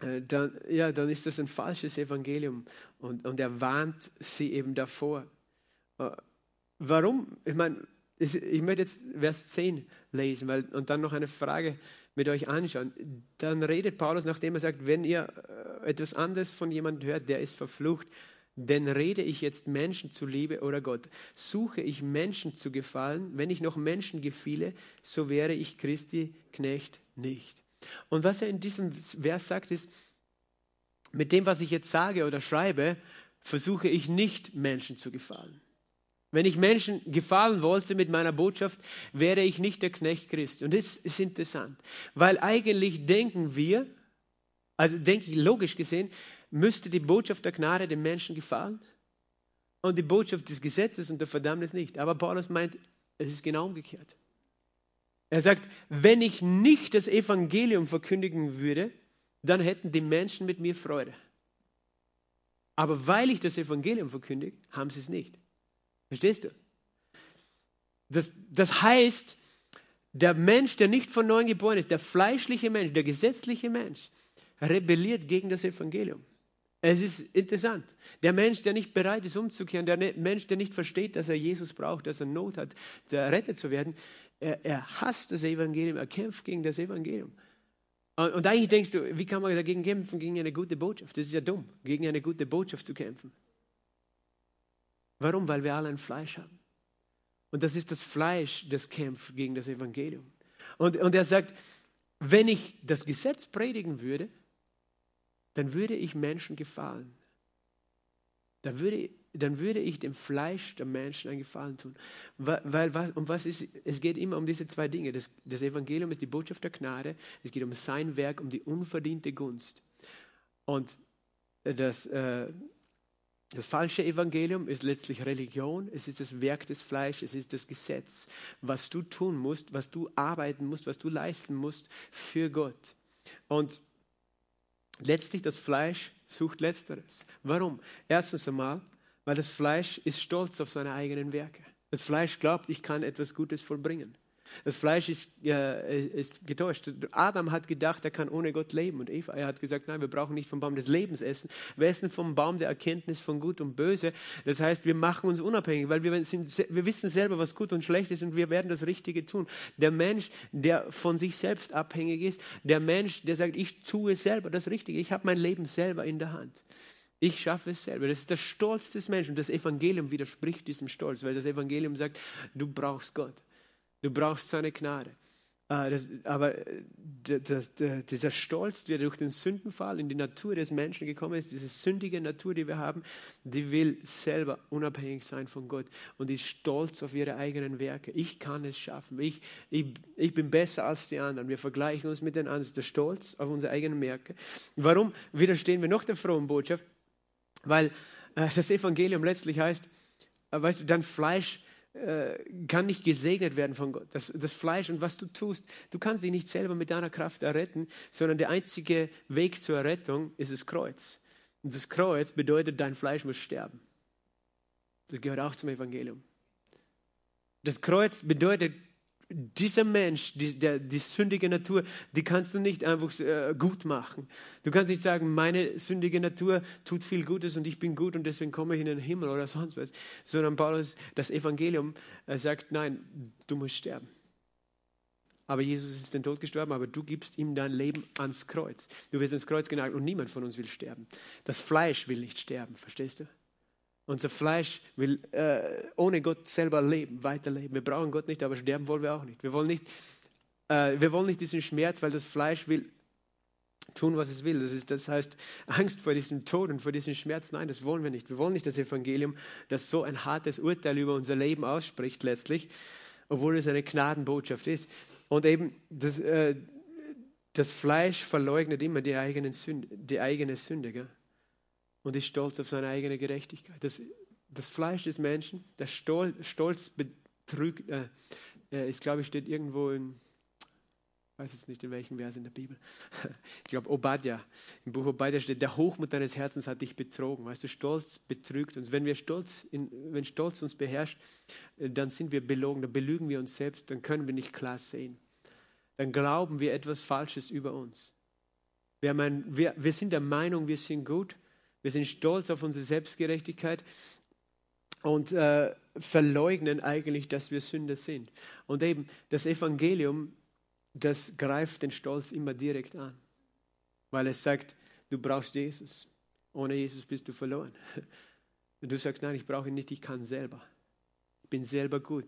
äh, dann, ja, dann ist das ein falsches Evangelium und, und er warnt sie eben davor. Äh, warum? Ich meine, ich möchte jetzt Vers 10 lesen weil, und dann noch eine Frage mit euch anschauen. Dann redet Paulus, nachdem er sagt, wenn ihr äh, etwas anderes von jemandem hört, der ist verflucht, denn rede ich jetzt Menschen zuliebe oder Gott? Suche ich Menschen zu gefallen? Wenn ich noch Menschen gefiele, so wäre ich Christi Knecht nicht. Und was er in diesem Vers sagt, ist, mit dem, was ich jetzt sage oder schreibe, versuche ich nicht Menschen zu gefallen. Wenn ich Menschen gefallen wollte mit meiner Botschaft, wäre ich nicht der Knecht Christi. Und das ist interessant, weil eigentlich denken wir, also denke ich logisch gesehen, müsste die Botschaft der Gnade den Menschen gefallen? und die Botschaft des Gesetzes und der Verdammnis nicht. Aber Paulus meint, es ist genau umgekehrt. Er sagt, wenn ich nicht das Evangelium verkündigen würde, dann hätten die Menschen mit mir Freude. Aber weil ich das Evangelium verkündige, haben sie es nicht. Verstehst du? Das, das heißt, der Mensch, der nicht von neuem geboren ist, der fleischliche Mensch, der gesetzliche Mensch, rebelliert gegen das Evangelium. Es ist interessant. Der Mensch, der nicht bereit ist umzukehren, der ne-, Mensch, der nicht versteht, dass er Jesus braucht, dass er Not hat, errettet zu werden, er, er hasst das Evangelium, er kämpft gegen das Evangelium. Und, und eigentlich denkst du, wie kann man dagegen kämpfen, gegen eine gute Botschaft? Das ist ja dumm, gegen eine gute Botschaft zu kämpfen. Warum? Weil wir alle ein Fleisch haben. Und das ist das Fleisch, das kämpft gegen das Evangelium. Und, und er sagt, wenn ich das Gesetz predigen würde, dann würde ich Menschen gefallen. Dann würde, dann würde ich dem Fleisch der Menschen einen Gefallen tun. Weil, weil um was ist, es geht immer um diese zwei Dinge. Das, das Evangelium ist die Botschaft der Gnade. Es geht um sein Werk, um die unverdiente Gunst. Und das, äh, das falsche Evangelium ist letztlich Religion, es ist das Werk des Fleisches, es ist das Gesetz, was du tun musst, was du arbeiten musst, was du leisten musst für Gott. Und Letztlich das Fleisch sucht Letzteres. Warum? Erstens einmal, weil das Fleisch ist stolz auf seine eigenen Werke. Das Fleisch glaubt, ich kann etwas Gutes vollbringen. Das Fleisch ist, äh, ist getäuscht. Adam hat gedacht, er kann ohne Gott leben. Und Eva er hat gesagt, nein, wir brauchen nicht vom Baum des Lebens essen. Wir essen vom Baum der Erkenntnis von Gut und Böse. Das heißt, wir machen uns unabhängig, weil wir, sind, wir wissen selber, was gut und schlecht ist und wir werden das Richtige tun. Der Mensch, der von sich selbst abhängig ist, der Mensch, der sagt, ich tue selber das Richtige. Ich habe mein Leben selber in der Hand. Ich schaffe es selber. Das ist der Stolz des Menschen. Und das Evangelium widerspricht diesem Stolz, weil das Evangelium sagt, du brauchst Gott. Du brauchst seine Gnade. Äh, aber äh, dieser Stolz, der durch den Sündenfall in die Natur des Menschen gekommen ist, diese sündige Natur, die wir haben, die will selber unabhängig sein von Gott und ist stolz auf ihre eigenen Werke. Ich kann es schaffen. Ich, ich, ich bin besser als die anderen. Wir vergleichen uns mit den anderen. Das ist der Stolz auf unsere eigenen Werke. Warum widerstehen wir noch der frohen Botschaft? Weil äh, das Evangelium letztlich heißt, weißt du, dein Fleisch kann nicht gesegnet werden von Gott. Das, das, Fleisch und was du tust, du kannst dich nicht selber mit deiner Kraft erretten, sondern der einzige Weg zur Errettung ist das Kreuz. Und das Kreuz bedeutet, dein Fleisch muss sterben. Das gehört auch zum Evangelium. Das Kreuz bedeutet, dieser Mensch, die, der, die sündige Natur, die kannst du nicht einfach äh, gut machen. Du kannst nicht sagen, meine sündige Natur tut viel Gutes und ich bin gut und deswegen komme ich in den Himmel oder sonst was. Sondern Paulus, das Evangelium äh, sagt, nein, du musst sterben. Aber Jesus ist den Tod gestorben, aber du gibst ihm dein Leben ans Kreuz. Du wirst ans Kreuz genagelt und niemand von uns will sterben. Das Fleisch will nicht sterben, verstehst du? Unser Fleisch will äh, ohne Gott selber leben, weiterleben. Wir brauchen Gott nicht, aber sterben wollen wir auch nicht. Wir wollen nicht, äh, wir wollen nicht diesen Schmerz, weil das Fleisch will tun, was es will. Das, ist, das heißt, Angst vor diesem Tod und vor diesem Schmerz, nein, das wollen wir nicht. Wir wollen nicht das Evangelium, das so ein hartes Urteil über unser Leben ausspricht letztlich, obwohl es eine Gnadenbotschaft ist. Und eben das, äh, das Fleisch verleugnet immer die, eigenen Sünde, die eigene Sünde. Gell? Und ist stolz auf seine eigene Gerechtigkeit. Das, das Fleisch des Menschen, der Stolz, Stolz betrügt, äh, äh, ist, glaube ich, steht irgendwo in, ich weiß jetzt nicht in welchem Vers in der Bibel. Ich glaube, Obadja, im Buch Obadja steht, der Hochmut deines Herzens hat dich betrogen. Weißt du, Stolz betrügt uns. Wenn wir Stolz, in, wenn Stolz uns beherrscht, äh, dann sind wir belogen, dann belügen wir uns selbst, dann können wir nicht klar sehen. Dann glauben wir etwas Falsches über uns. Wir, mein, wir, wir sind der Meinung, wir sind gut wir sind stolz auf unsere Selbstgerechtigkeit und äh, verleugnen eigentlich, dass wir Sünder sind. Und eben das Evangelium, das greift den Stolz immer direkt an, weil es sagt, du brauchst Jesus. Ohne Jesus bist du verloren. Und du sagst, nein, ich brauche ihn nicht, ich kann selber. Ich bin selber gut.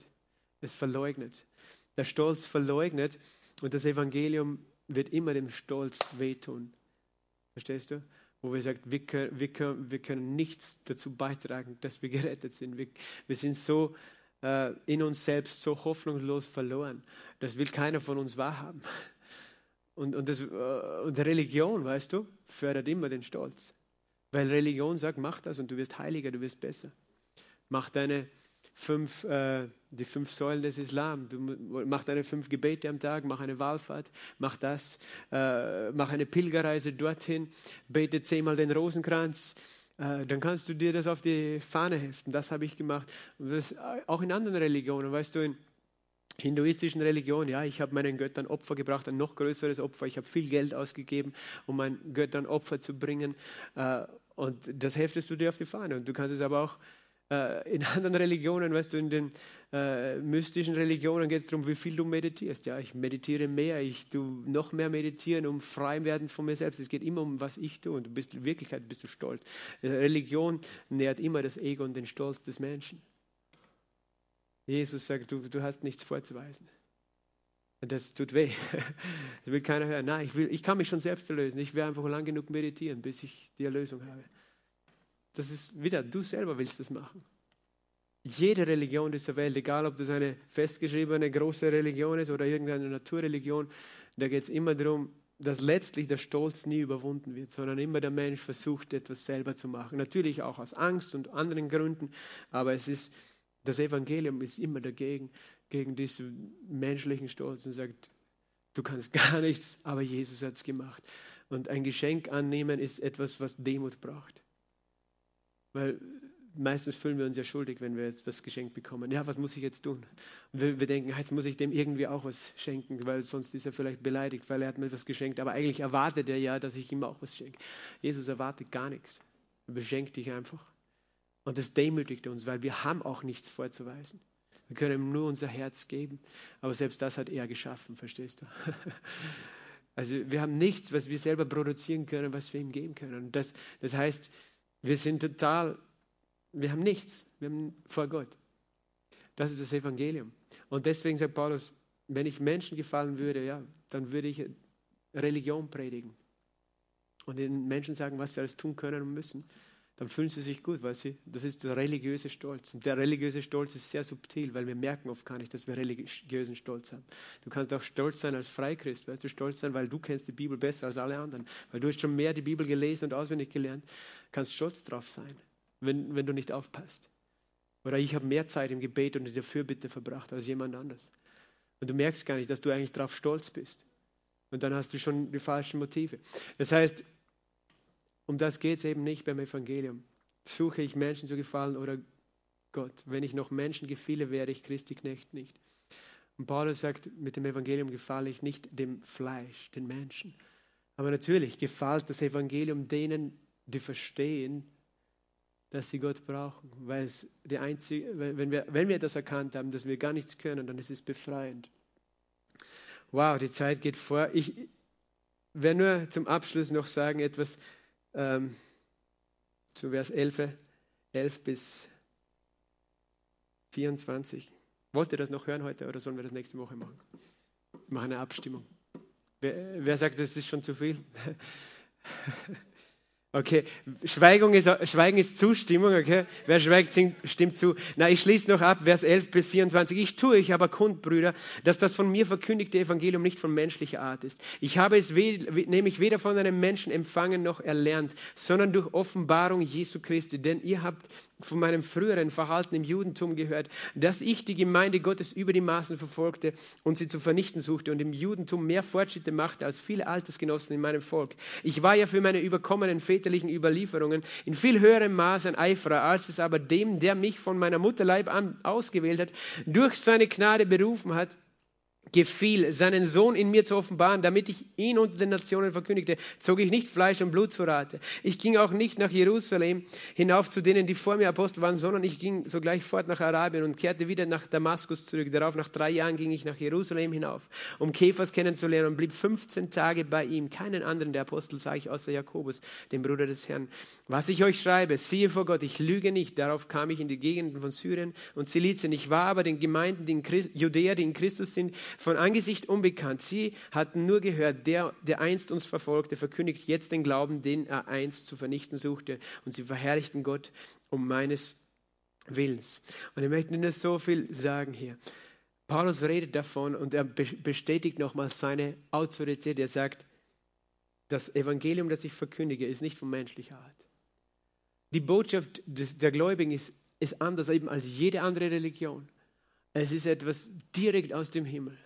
Es verleugnet. Der Stolz verleugnet und das Evangelium wird immer dem Stolz wehtun. Verstehst du? Wo wir sagen, wir können, wir, können, wir können nichts dazu beitragen, dass wir gerettet sind. Wir, wir sind so äh, in uns selbst so hoffnungslos verloren. Das will keiner von uns wahrhaben. Und, und, das, äh, und Religion, weißt du, fördert immer den Stolz. Weil Religion sagt, mach das und du wirst heiliger, du wirst besser. Mach deine fünf, äh, die fünf Säulen des Islam. Du mach deine fünf Gebete am Tag, mach eine Wallfahrt, mach das, äh, mach eine Pilgerreise dorthin, bete zehnmal den Rosenkranz. Äh, dann kannst du dir das auf die Fahne heften. Das habe ich gemacht. Das, äh, auch in anderen Religionen, weißt du, in hinduistischen Religionen, ja, ich habe meinen Göttern Opfer gebracht, ein noch größeres Opfer. Ich habe viel Geld ausgegeben, um meinen Göttern Opfer zu bringen. Äh, und das heftest du dir auf die Fahne. Und du kannst es aber auch äh, in anderen Religionen, weißt du, in den äh, mystischen Religionen geht es darum, wie viel du meditierst. Ja, ich meditiere mehr, ich tue noch mehr meditieren, um frei werden von mir selbst. Es geht immer um, was ich tue und du bist, in Wirklichkeit bist du stolz. Äh, Religion nährt immer das Ego und den Stolz des Menschen. Jesus sagt, du, du hast nichts vorzuweisen. Das tut weh. Das will keiner hören. Nein, ich, will, ich kann mich schon selbst erlösen. Ich will einfach lang genug meditieren, bis ich die Erlösung habe. Das ist wieder, du selber willst das machen. Jede Religion dieser Welt, egal ob das eine festgeschriebene große Religion ist oder irgendeine Naturreligion, da geht es immer darum, dass letztlich der Stolz nie überwunden wird, sondern immer der Mensch versucht, etwas selber zu machen. Natürlich auch aus Angst und anderen Gründen, aber es ist, das Evangelium ist immer dagegen, gegen diesen menschlichen Stolz und sagt, du kannst gar nichts, aber Jesus hat es gemacht. Und ein Geschenk annehmen ist etwas, was Demut braucht. Weil meistens fühlen wir uns ja schuldig, wenn wir jetzt was geschenkt bekommen. Ja, was muss ich jetzt tun? Wir, wir denken, jetzt muss ich dem irgendwie auch was schenken, weil sonst ist er vielleicht beleidigt, weil er hat mir was geschenkt. Aber eigentlich erwartet er ja, dass ich ihm auch was schenke. Jesus erwartet gar nichts. Er beschenkt dich einfach. Und das demütigt uns, weil wir haben auch nichts vorzuweisen. Wir können ihm nur unser Herz geben. Aber selbst das hat er geschaffen, verstehst du? Also wir haben nichts, was wir selber produzieren können, was wir ihm geben können. Und das, das heißt, wir sind total, wir haben nichts wir haben vor Gott. Das ist das Evangelium. Und deswegen sagt Paulus, wenn ich Menschen gefallen würde, ja, dann würde ich Religion predigen. Und den Menschen sagen, was sie alles tun können und müssen dann fühlen sie sich gut, weil sie, das ist der religiöse Stolz. Und der religiöse Stolz ist sehr subtil, weil wir merken oft gar nicht, dass wir religiösen Stolz haben. Du kannst auch stolz sein als Freikrist, weißt du, stolz sein, weil du kennst die Bibel besser als alle anderen, weil du hast schon mehr die Bibel gelesen und auswendig gelernt, kannst stolz drauf sein, wenn, wenn du nicht aufpasst. Oder ich habe mehr Zeit im Gebet und in der Fürbitte verbracht als jemand anders. Und du merkst gar nicht, dass du eigentlich darauf stolz bist. Und dann hast du schon die falschen Motive. Das heißt, um das geht es eben nicht beim Evangelium. Suche ich Menschen zu gefallen oder Gott? Wenn ich noch Menschen gefiele, wäre ich Christi Knecht nicht. Und Paulus sagt, mit dem Evangelium gefalle ich nicht dem Fleisch, den Menschen. Aber natürlich gefällt das Evangelium denen, die verstehen, dass sie Gott brauchen. Weil es die einzige, wenn wir, wenn wir das erkannt haben, dass wir gar nichts können, dann ist es befreiend. Wow, die Zeit geht vor. Ich werde nur zum Abschluss noch sagen, etwas ähm, zu Vers 11, 11 bis 24. Wollt ihr das noch hören heute oder sollen wir das nächste Woche machen? Wir machen eine Abstimmung. Wer, wer sagt, das ist schon zu viel? Okay, Schweigung ist, Schweigen ist Zustimmung, okay? Wer schweigt, stimmt zu. Na, ich schließe noch ab, Vers 11 bis 24. Ich tue euch aber kund, Brüder, dass das von mir verkündigte Evangelium nicht von menschlicher Art ist. Ich habe es nämlich weder von einem Menschen empfangen noch erlernt, sondern durch Offenbarung Jesu Christi. Denn ihr habt von meinem früheren Verhalten im Judentum gehört, dass ich die Gemeinde Gottes über die Maßen verfolgte und sie zu vernichten suchte und im Judentum mehr Fortschritte machte als viele Altersgenossen in meinem Volk. Ich war ja für meine überkommenen väterlichen Überlieferungen in viel höherem Maße ein Eiferer, als es aber dem, der mich von meiner Mutterleib an ausgewählt hat, durch seine Gnade berufen hat, gefiel, seinen Sohn in mir zu offenbaren, damit ich ihn unter den Nationen verkündigte, zog ich nicht Fleisch und Blut zu Rate. Ich ging auch nicht nach Jerusalem hinauf zu denen, die vor mir Apostel waren, sondern ich ging sogleich fort nach Arabien und kehrte wieder nach Damaskus zurück. Darauf, nach drei Jahren, ging ich nach Jerusalem hinauf, um Käfers kennenzulernen und blieb 15 Tage bei ihm. Keinen anderen der Apostel sah ich außer Jakobus, dem Bruder des Herrn. Was ich euch schreibe, siehe vor Gott, ich lüge nicht. Darauf kam ich in die Gegenden von Syrien und Silizien. Ich war aber den Gemeinden, die in Christ, Judäa, die in Christus sind, von Angesicht unbekannt. Sie hatten nur gehört, der, der einst uns verfolgte, verkündigt jetzt den Glauben, den er einst zu vernichten suchte. Und sie verherrlichten Gott um meines Willens. Und ich möchte nur so viel sagen hier. Paulus redet davon und er bestätigt nochmal seine Autorität. Er sagt, das Evangelium, das ich verkündige, ist nicht von menschlicher Art. Die Botschaft des, der Gläubigen ist ist anders eben als jede andere Religion. Es ist etwas direkt aus dem Himmel.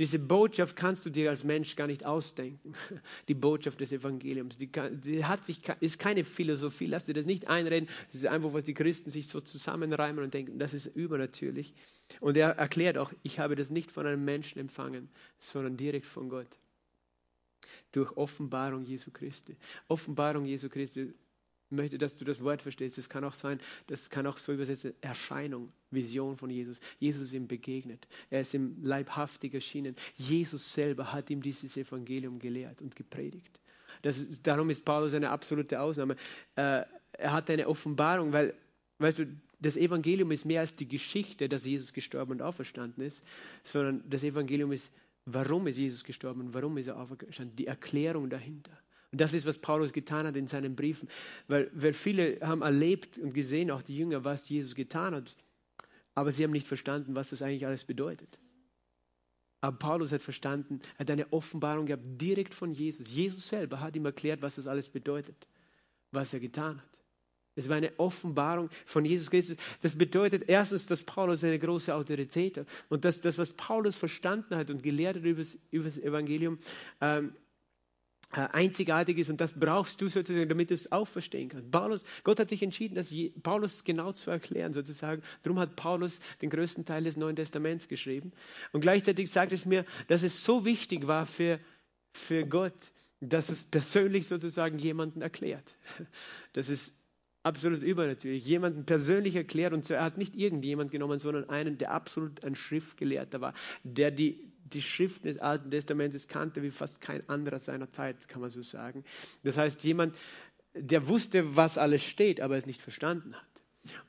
Diese Botschaft kannst du dir als Mensch gar nicht ausdenken. Die Botschaft des Evangeliums. Die, kann, die hat sich, ist keine Philosophie. Lass dir das nicht einreden. Das ist einfach, was die Christen sich so zusammenreimen und denken, das ist übernatürlich. Und er erklärt auch, ich habe das nicht von einem Menschen empfangen, sondern direkt von Gott. Durch Offenbarung Jesu Christi. Offenbarung Jesu Christi möchte, dass du das Wort verstehst. Es kann auch sein, das kann auch so übersetzen, Erscheinung, Vision von Jesus. Jesus ist ihm begegnet. Er ist ihm leibhaftig erschienen. Jesus selber hat ihm dieses Evangelium gelehrt und gepredigt. Das, darum ist Paulus eine absolute Ausnahme. Äh, er hat eine Offenbarung, weil, weißt du, das Evangelium ist mehr als die Geschichte, dass Jesus gestorben und auferstanden ist, sondern das Evangelium ist, warum ist Jesus gestorben und warum ist er auferstanden, die Erklärung dahinter. Und das ist, was Paulus getan hat in seinen Briefen. Weil, weil viele haben erlebt und gesehen, auch die Jünger, was Jesus getan hat. Aber sie haben nicht verstanden, was das eigentlich alles bedeutet. Aber Paulus hat verstanden, hat eine Offenbarung gehabt direkt von Jesus. Jesus selber hat ihm erklärt, was das alles bedeutet, was er getan hat. Es war eine Offenbarung von Jesus Christus. Das bedeutet erstens, dass Paulus eine große Autorität hat und dass das, was Paulus verstanden hat und gelehrt hat über das, Evangelium, ähm, äh, einzigartig ist und das brauchst du sozusagen, damit du es auch verstehen kannst. Paulus, Gott hat sich entschieden, das Paulus genau zu erklären sozusagen. Darum hat Paulus den größten Teil des Neuen Testaments geschrieben. Und gleichzeitig sagt es mir, dass es so wichtig war für, für Gott, dass es persönlich sozusagen jemanden erklärt. Das ist absolut übernatürlich. Jemanden persönlich erklärt und er hat nicht irgendjemand genommen, sondern einen, der absolut ein Schriftgelehrter war, der die die Schriften des Alten Testamentes kannte wie fast kein anderer seiner Zeit, kann man so sagen. Das heißt, jemand, der wusste, was alles steht, aber es nicht verstanden hat.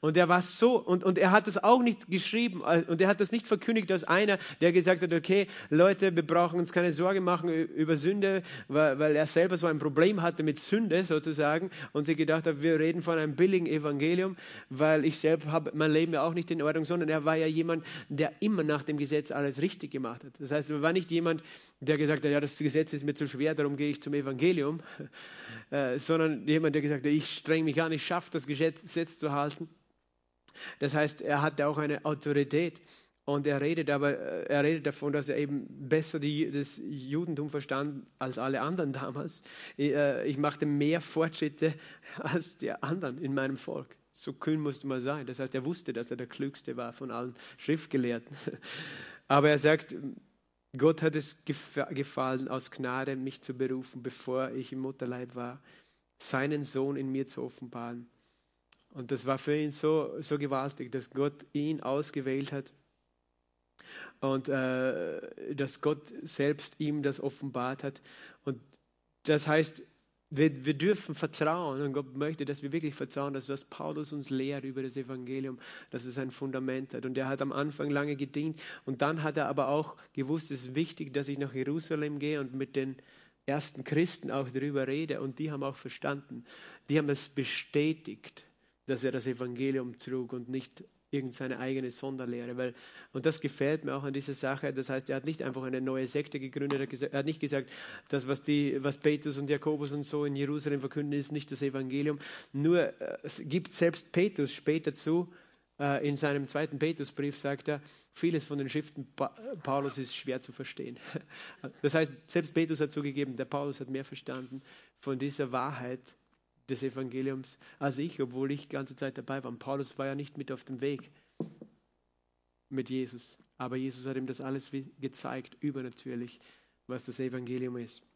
Und er war so, und, und er hat das auch nicht geschrieben, äh, und er hat das nicht verkündigt als einer, der gesagt hat, okay, Leute, wir brauchen uns keine Sorge machen über Sünde, weil, weil er selber so ein Problem hatte mit Sünde sozusagen und sie gedacht hat, wir reden von einem billigen Evangelium, weil ich selbst habe mein Leben ja auch nicht in Ordnung, sondern er war ja jemand, der immer nach dem Gesetz alles richtig gemacht hat. Das heißt, er war nicht jemand, der gesagt hat, ja, das Gesetz ist mir zu schwer, darum gehe ich zum Evangelium, äh, sondern jemand, der gesagt hat, ich streng mich an, ich schaffe das Gesetz zu halten. Das heißt, er hatte auch eine Autorität und er redet aber, äh, er redet davon, dass er eben besser die, das Judentum verstand als alle anderen damals. Ich, äh, ich machte mehr Fortschritte als die anderen in meinem Volk. So kühn musste man sein. Das heißt, er wusste, dass er der Klügste war von allen Schriftgelehrten. Aber er sagt, Gott hat es gefallen, aus Gnade mich zu berufen, bevor ich im Mutterleib war, seinen Sohn in mir zu offenbaren. Und das war für ihn so, so gewaltig, dass Gott ihn ausgewählt hat und äh, dass Gott selbst ihm das offenbart hat. Und das heißt, wir, wir, dürfen vertrauen und Gott möchte, dass wir wirklich vertrauen, dass was Paulus uns lehrt über das Evangelium, dass es ein Fundament hat. Und er hat am Anfang lange gedient und dann hat er aber auch gewusst, es ist wichtig, dass ich nach Jerusalem gehe und mit den ersten Christen auch darüber rede. Und die haben auch verstanden, die haben es bestätigt, dass er das Evangelium trug und nicht irgendeine eigene Sonderlehre. Weil, und das gefällt mir auch an dieser Sache. Das heißt, er hat nicht einfach eine neue Sekte gegründet. Er hat nicht gesagt, das, was, die, was Petrus und Jakobus und so in Jerusalem verkünden, ist nicht das Evangelium. Nur äh, es gibt selbst Petrus später zu, äh, in seinem zweiten Petrusbrief sagt er, vieles von den Schriften Paulus ist schwer zu verstehen. Das heißt, selbst Petrus hat zugegeben, der Paulus hat mehr verstanden von dieser Wahrheit des Evangeliums als ich, obwohl ich die ganze Zeit dabei war. Und Paulus war ja nicht mit auf dem Weg mit Jesus. Aber Jesus hat ihm das alles gezeigt, übernatürlich, was das Evangelium ist.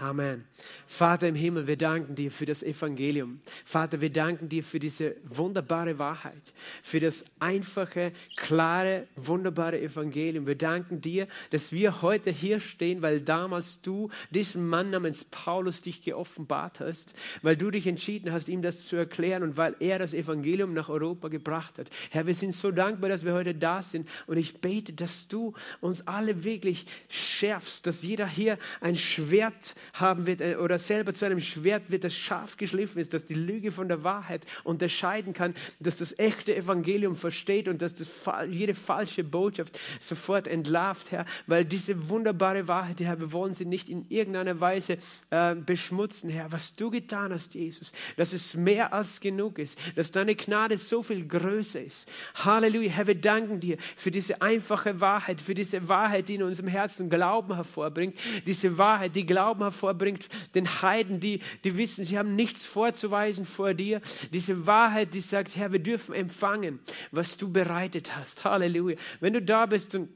Amen. Vater im Himmel, wir danken dir für das Evangelium. Vater, wir danken dir für diese wunderbare Wahrheit, für das einfache, klare, wunderbare Evangelium. Wir danken dir, dass wir heute hier stehen, weil damals du diesem Mann namens Paulus dich geoffenbart hast, weil du dich entschieden hast, ihm das zu erklären und weil er das Evangelium nach Europa gebracht hat. Herr, wir sind so dankbar, dass wir heute da sind und ich bete, dass du uns alle wirklich schärfst, dass jeder hier ein Schwert haben wird äh, oder selber zu einem Schwert wird, das scharf geschliffen ist, das die Lüge von der Wahrheit unterscheiden kann, dass das echte Evangelium versteht und dass das, jede falsche Botschaft sofort entlarvt, Herr, weil diese wunderbare Wahrheit, Herr, wir wollen sie nicht in irgendeiner Weise äh, beschmutzen, Herr. Was du getan hast, Jesus, dass es mehr als genug ist, dass deine Gnade so viel größer ist. Halleluja, Herr, wir danken dir für diese einfache Wahrheit, für diese Wahrheit, die in unserem Herzen Glauben hervorbringt, diese Wahrheit, die Glauben hervorbringt, den Heiden, die, die wissen, sie haben nichts vorzuweisen vor dir, diese Wahrheit, die sagt, Herr, wir dürfen empfangen, was du bereitet hast. Halleluja. Wenn du da bist und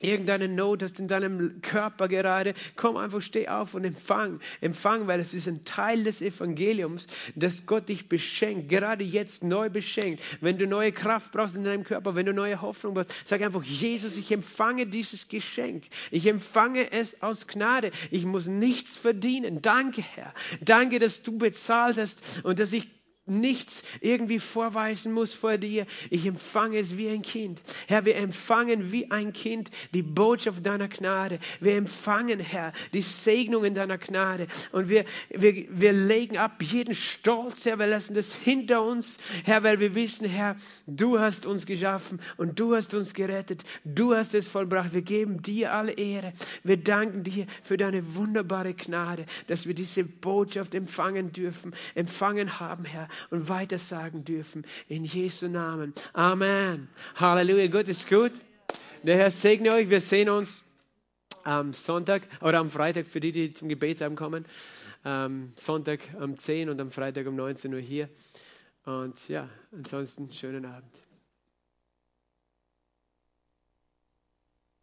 irgendeine Not hast in deinem Körper gerade, komm einfach, steh auf und empfang. Empfang, weil es ist ein Teil des Evangeliums, dass Gott dich beschenkt, gerade jetzt neu beschenkt. Wenn du neue Kraft brauchst in deinem Körper, wenn du neue Hoffnung brauchst, sag einfach, Jesus, ich empfange dieses Geschenk. Ich empfange es aus Gnade. Ich muss nichts verdienen. Danke, Herr. Danke, dass du bezahlt hast und dass ich nichts irgendwie vorweisen muss vor dir. Ich empfange es wie ein Kind. Herr, wir empfangen wie ein Kind die Botschaft deiner Gnade. Wir empfangen, Herr, die Segnungen deiner Gnade. Und wir, wir, wir legen ab jeden Stolz, Herr. Wir lassen das hinter uns, Herr, weil wir wissen, Herr, du hast uns geschaffen und du hast uns gerettet. Du hast es vollbracht. Wir geben dir alle Ehre. Wir danken dir für deine wunderbare Gnade, dass wir diese Botschaft empfangen dürfen, empfangen haben, Herr und weitersagen dürfen. In Jesu Namen. Amen. Halleluja. Gott ist gut. Der Herr segne euch. Wir sehen uns am Sonntag oder am Freitag für die, die zum Gebetsabend kommen. Am Sonntag um 10 und am Freitag um 19 Uhr hier. Und ja, ansonsten schönen Abend.